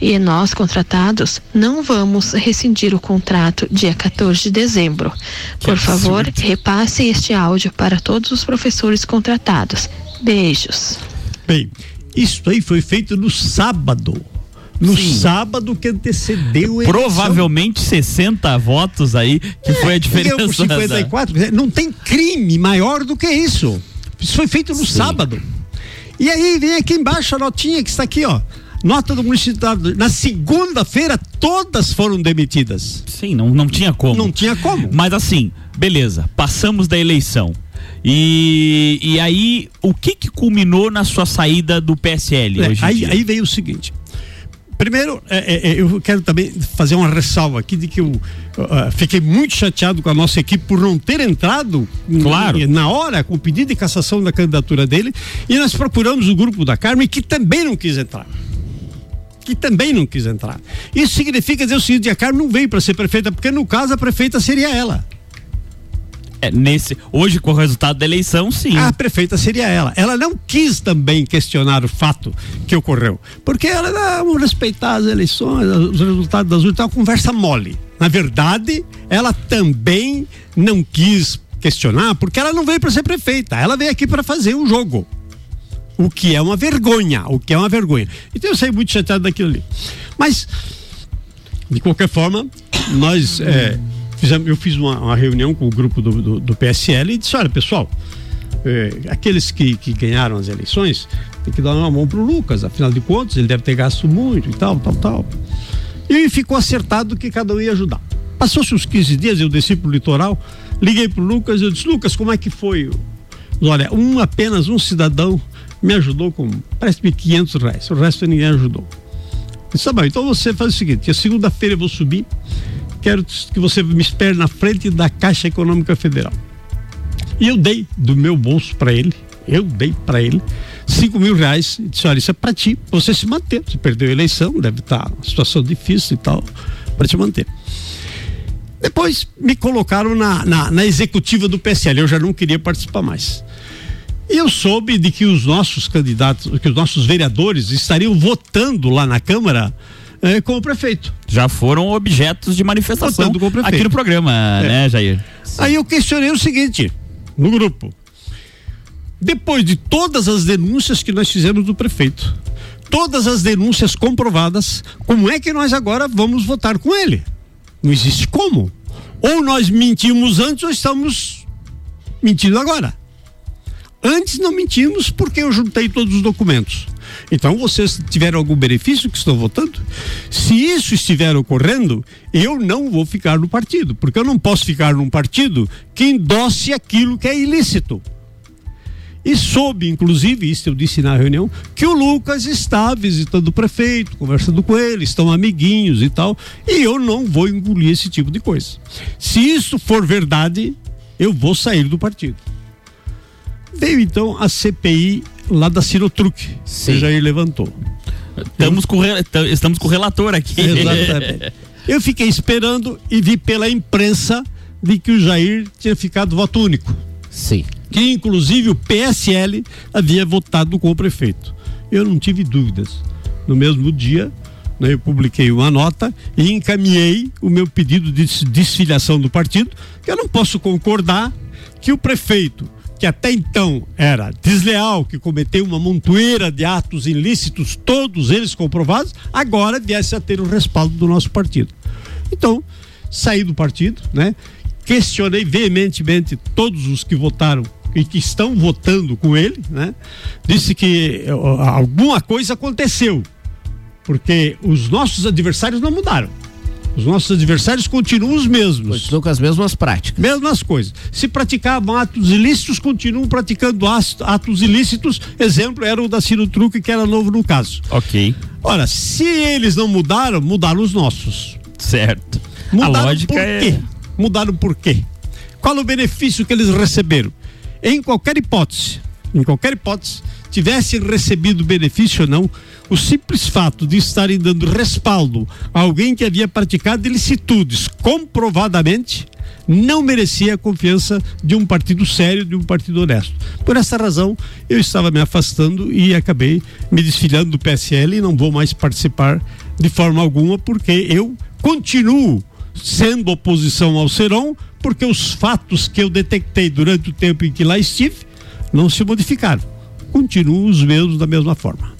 E nós, contratados, não vamos rescindir o contrato dia 14 de dezembro. Por favor, repasse este áudio para todos os professores contratados. Beijos. Bem, isso aí foi feito no sábado. No sábado que antecedeu a eleição. Provavelmente 60 votos aí, que foi a diferença. Por 54, quer dizer, não tem crime maior do que isso. Isso foi feito no sábado. E aí vem aqui embaixo a notinha que está aqui, ó. Nota do município. da- Na segunda-feira, todas foram demitidas. Sim, não, não tinha como. Não tinha como. Mas assim, beleza, passamos da eleição. E, e aí, o que que culminou na sua saída do PSL É, hoje aí, aí veio o seguinte. Primeiro, é, é, eu quero também fazer uma ressalva aqui de que eu ah, fiquei muito chateado com a nossa equipe por não ter entrado Claro. na, na hora com o pedido de cassação da candidatura dele e nós procuramos o grupo da Carmen que também não quis entrar. Que também não quis entrar. Isso significa dizer o seguinte: a Carmen não veio para ser prefeita, porque no caso a prefeita seria ela. É, nesse, hoje, com o resultado da eleição, sim. A prefeita seria ela. Ela não quis também questionar o fato que ocorreu. Porque ela vamos respeitar as eleições, os resultados das urnas, é uma conversa mole. Na verdade, ela também não quis questionar, porque ela não veio para ser prefeita. Ela veio aqui para fazer um jogo. O que é uma vergonha. O que é uma vergonha. Então eu saí muito chateado daquilo ali. Mas, de qualquer forma, nós. é, fizemos, eu fiz uma, uma reunião com o grupo do, do, do PSL e disse: olha, pessoal, é, aqueles que, que ganharam as eleições tem que dar uma mão pro Lucas, afinal de contas, ele deve ter gasto muito e tal, tal, tal. E ficou acertado que cada um ia ajudar. Passou-se uns 15 dias, eu desci pro litoral, liguei pro Lucas, eu disse, Lucas, como é que foi? Olha, um apenas um cidadão me ajudou com parece-me 500 reais, o resto ninguém ajudou. Eu disse, tá bom, então você faz o seguinte, segunda-feira eu vou subir, quero que você me espere na frente da Caixa Econômica Federal. E eu dei do meu bolso para ele, eu dei para ele cinco mil reais e disse, olha, isso é para ti, você se manter. Você perdeu a eleição, deve estar uma situação difícil e tal, para te manter. Depois me colocaram na, na, na executiva do PSL, eu já não queria participar mais. E eu soube de que os nossos candidatos, que os nossos vereadores estariam votando lá na Câmara eh, com o prefeito. Já foram objetos de manifestação aqui no programa, É. né, Jair? Aí eu questionei o seguinte, no grupo. Depois de todas as denúncias que nós fizemos do prefeito, todas as denúncias comprovadas, como é que nós agora vamos votar com ele? Não existe como. Ou nós mentimos antes ou estamos mentindo agora. Antes não mentimos porque eu juntei todos os documentos. Então, vocês tiveram algum benefício que estão votando? Se isso estiver ocorrendo, eu não vou ficar no partido, porque eu não posso ficar num partido que endosse aquilo que é ilícito. E soube, inclusive, isso eu disse na reunião, que o Lucas está visitando o prefeito, conversando com ele, estão amiguinhos e tal, e eu não vou engolir esse tipo de coisa. Se isso for verdade, eu vou sair do partido. Veio então a CPI lá da Cirotruc, que o Jair levantou. Estamos com, estamos com o relator aqui. Exatamente. Eu fiquei esperando e vi pela imprensa de que o Jair tinha ficado voto único. Sim. Que inclusive o PSL havia votado com o prefeito. Eu não tive dúvidas. No mesmo dia, né, eu publiquei uma nota e encaminhei o meu pedido de des- desfiliação do partido, que eu não posso concordar que o prefeito, que até então era desleal, que cometeu uma montoeira de atos ilícitos, todos eles comprovados, agora viesse a ter o respaldo do nosso partido. Então, saí do partido, né? Questionei veementemente todos os que votaram e que estão votando com ele, né? Disse que ó, alguma coisa aconteceu. Porque os nossos adversários não mudaram. Os nossos adversários continuam os mesmos. Continuam com as mesmas práticas. Mesmas coisas. Se praticavam atos ilícitos, continuam praticando atos ilícitos. Exemplo era o da Ciro Truque, que era novo no caso. Ok. Ora, se eles não mudaram, mudaram os nossos. Certo. Mudaram A lógica por é- quê? Mudaram por quê? Qual o benefício que eles receberam? Em qualquer hipótese, em qualquer hipótese, tivessem recebido benefício ou não, o simples fato de estarem dando respaldo a alguém que havia praticado ilicitudes comprovadamente não merecia a confiança de um partido sério, de um partido honesto. Por essa razão, eu estava me afastando e acabei me desfilhando do PSL e não vou mais participar de forma alguma, porque eu continuo sendo oposição ao Seron, porque os fatos que eu detectei durante o tempo em que lá estive não se modificaram. Continuam os mesmos da mesma forma.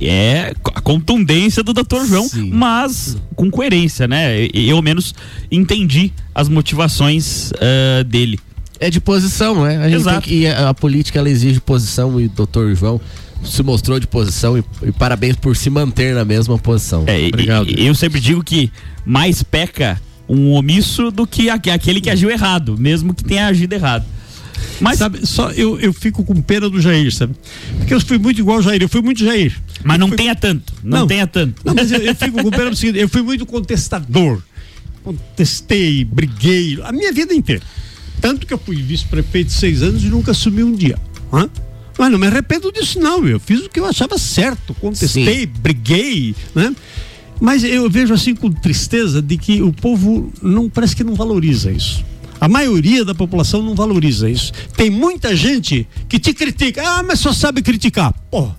É a contundência do Dr. João, mas com coerência, né? Eu, ao menos, entendi as motivações ah, dele. É de posição, né? A gente Exato. tem que, e a, a política ela exige posição e o doutor João se mostrou de posição e, e parabéns por se manter na mesma posição. É, e- e- eu sempre digo que mais peca um omisso do que aque- aquele que agiu errado, mesmo que tenha agido errado. Mas sabe, só eu, eu fico com pena do Jair, sabe? Porque eu fui muito igual ao Jair, eu fui muito Jair. Mas não tenha tanto, não, tenha tanto. Não, mas eu, eu fico com pena do seguinte, eu fui muito contestador. Contestei, briguei, a minha vida inteira. Tanto que eu fui vice-prefeito seis anos e nunca assumi um dia. Hã? Mas não me arrependo disso, não. Eu fiz o que eu achava certo. Contestei, briguei, né? Mas eu vejo assim com tristeza de que o povo não parece que não valoriza isso. A maioria da população não valoriza isso. Tem muita gente que te critica. Ah, mas só sabe criticar. Pô,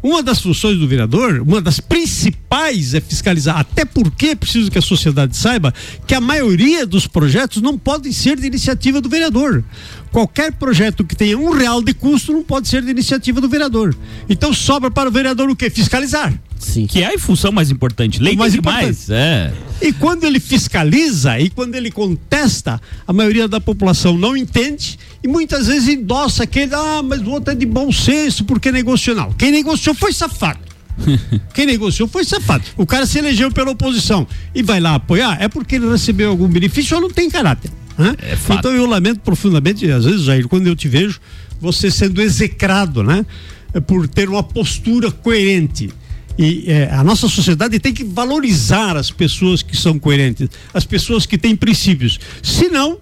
uma das funções do vereador, uma das principais é fiscalizar. Até porque é preciso que a sociedade saiba que a maioria dos projetos não podem ser de iniciativa do vereador. Qualquer projeto que tenha um real de custo não pode ser de iniciativa do vereador. Então sobra para o vereador o quê? Fiscalizar. Sim. Que é a função mais importante. Lei mais importante. É. E quando ele fiscaliza e quando ele contesta, a maioria da população não entende e muitas vezes endossa aquele, ah, mas o outro é de bom senso porque negociou. Não, quem negociou foi safado. Quem negociou foi safado. O cara se elegeu pela oposição e vai lá apoiar, é porque ele recebeu algum benefício ou não tem caráter. né? então eu lamento profundamente, às vezes, Jair, quando eu te vejo, você sendo execrado, né? É Por ter uma postura coerente. E é, a nossa sociedade tem que valorizar as pessoas que são coerentes, as pessoas que têm princípios. Senão,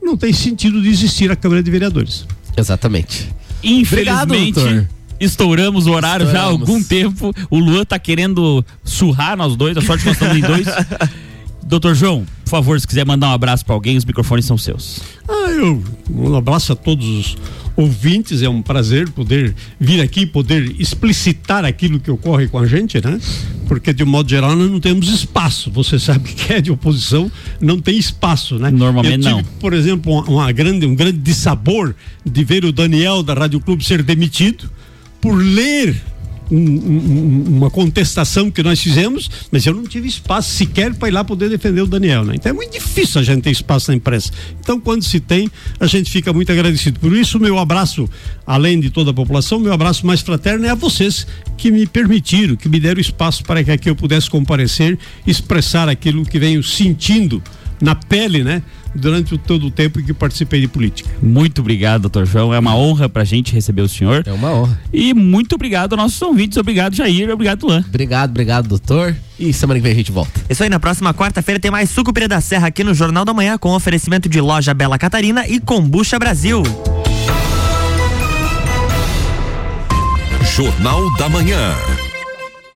não tem sentido de existir a Câmara de Vereadores. Exatamente. Infelizmente, Obrigado, estouramos o horário já há Estouramos. algum tempo. O Luan tá querendo surrar nós dois, a sorte que nós estamos em dois. Doutor João, por favor, se quiser mandar um abraço pra alguém, os microfones são seus. Ah, eu um abraço a todos os ouvintes, é um prazer poder vir aqui, poder explicitar aquilo que ocorre com a gente, né? Porque de um modo geral nós não temos espaço. Você sabe que é de oposição, não tem espaço, né? Normalmente Eu tive, não. Por exemplo, uma grande, um grande dissabor de ver o Daniel da Rádio Clube ser demitido por ler um- um- um- uma contestação que nós fizemos, mas eu não tive espaço sequer para ir lá poder defender o Daniel, né? Então é muito difícil a gente ter espaço na imprensa. Então, quando se tem, a gente fica muito agradecido. Por isso, meu abraço, além de toda a população, meu abraço mais fraterno é a vocês que me permitiram, que me deram espaço para que aqui eu pudesse comparecer, expressar aquilo que venho sentindo na pele, né? Durante o- todo o tempo em que participei de política. Muito obrigado, doutor João. É uma honra pra gente receber o senhor. É uma honra. E muito obrigado aos nossos ouvintes. Obrigado, Jair. Obrigado, Luan. Obrigado, obrigado, doutor. E semana que vem a gente volta. Isso aí, na próxima quarta-feira tem mais Sucupira da Serra aqui no Jornal da Manhã com oferecimento de loja Bela Catarina e Combucha Brasil. Jornal da Manhã.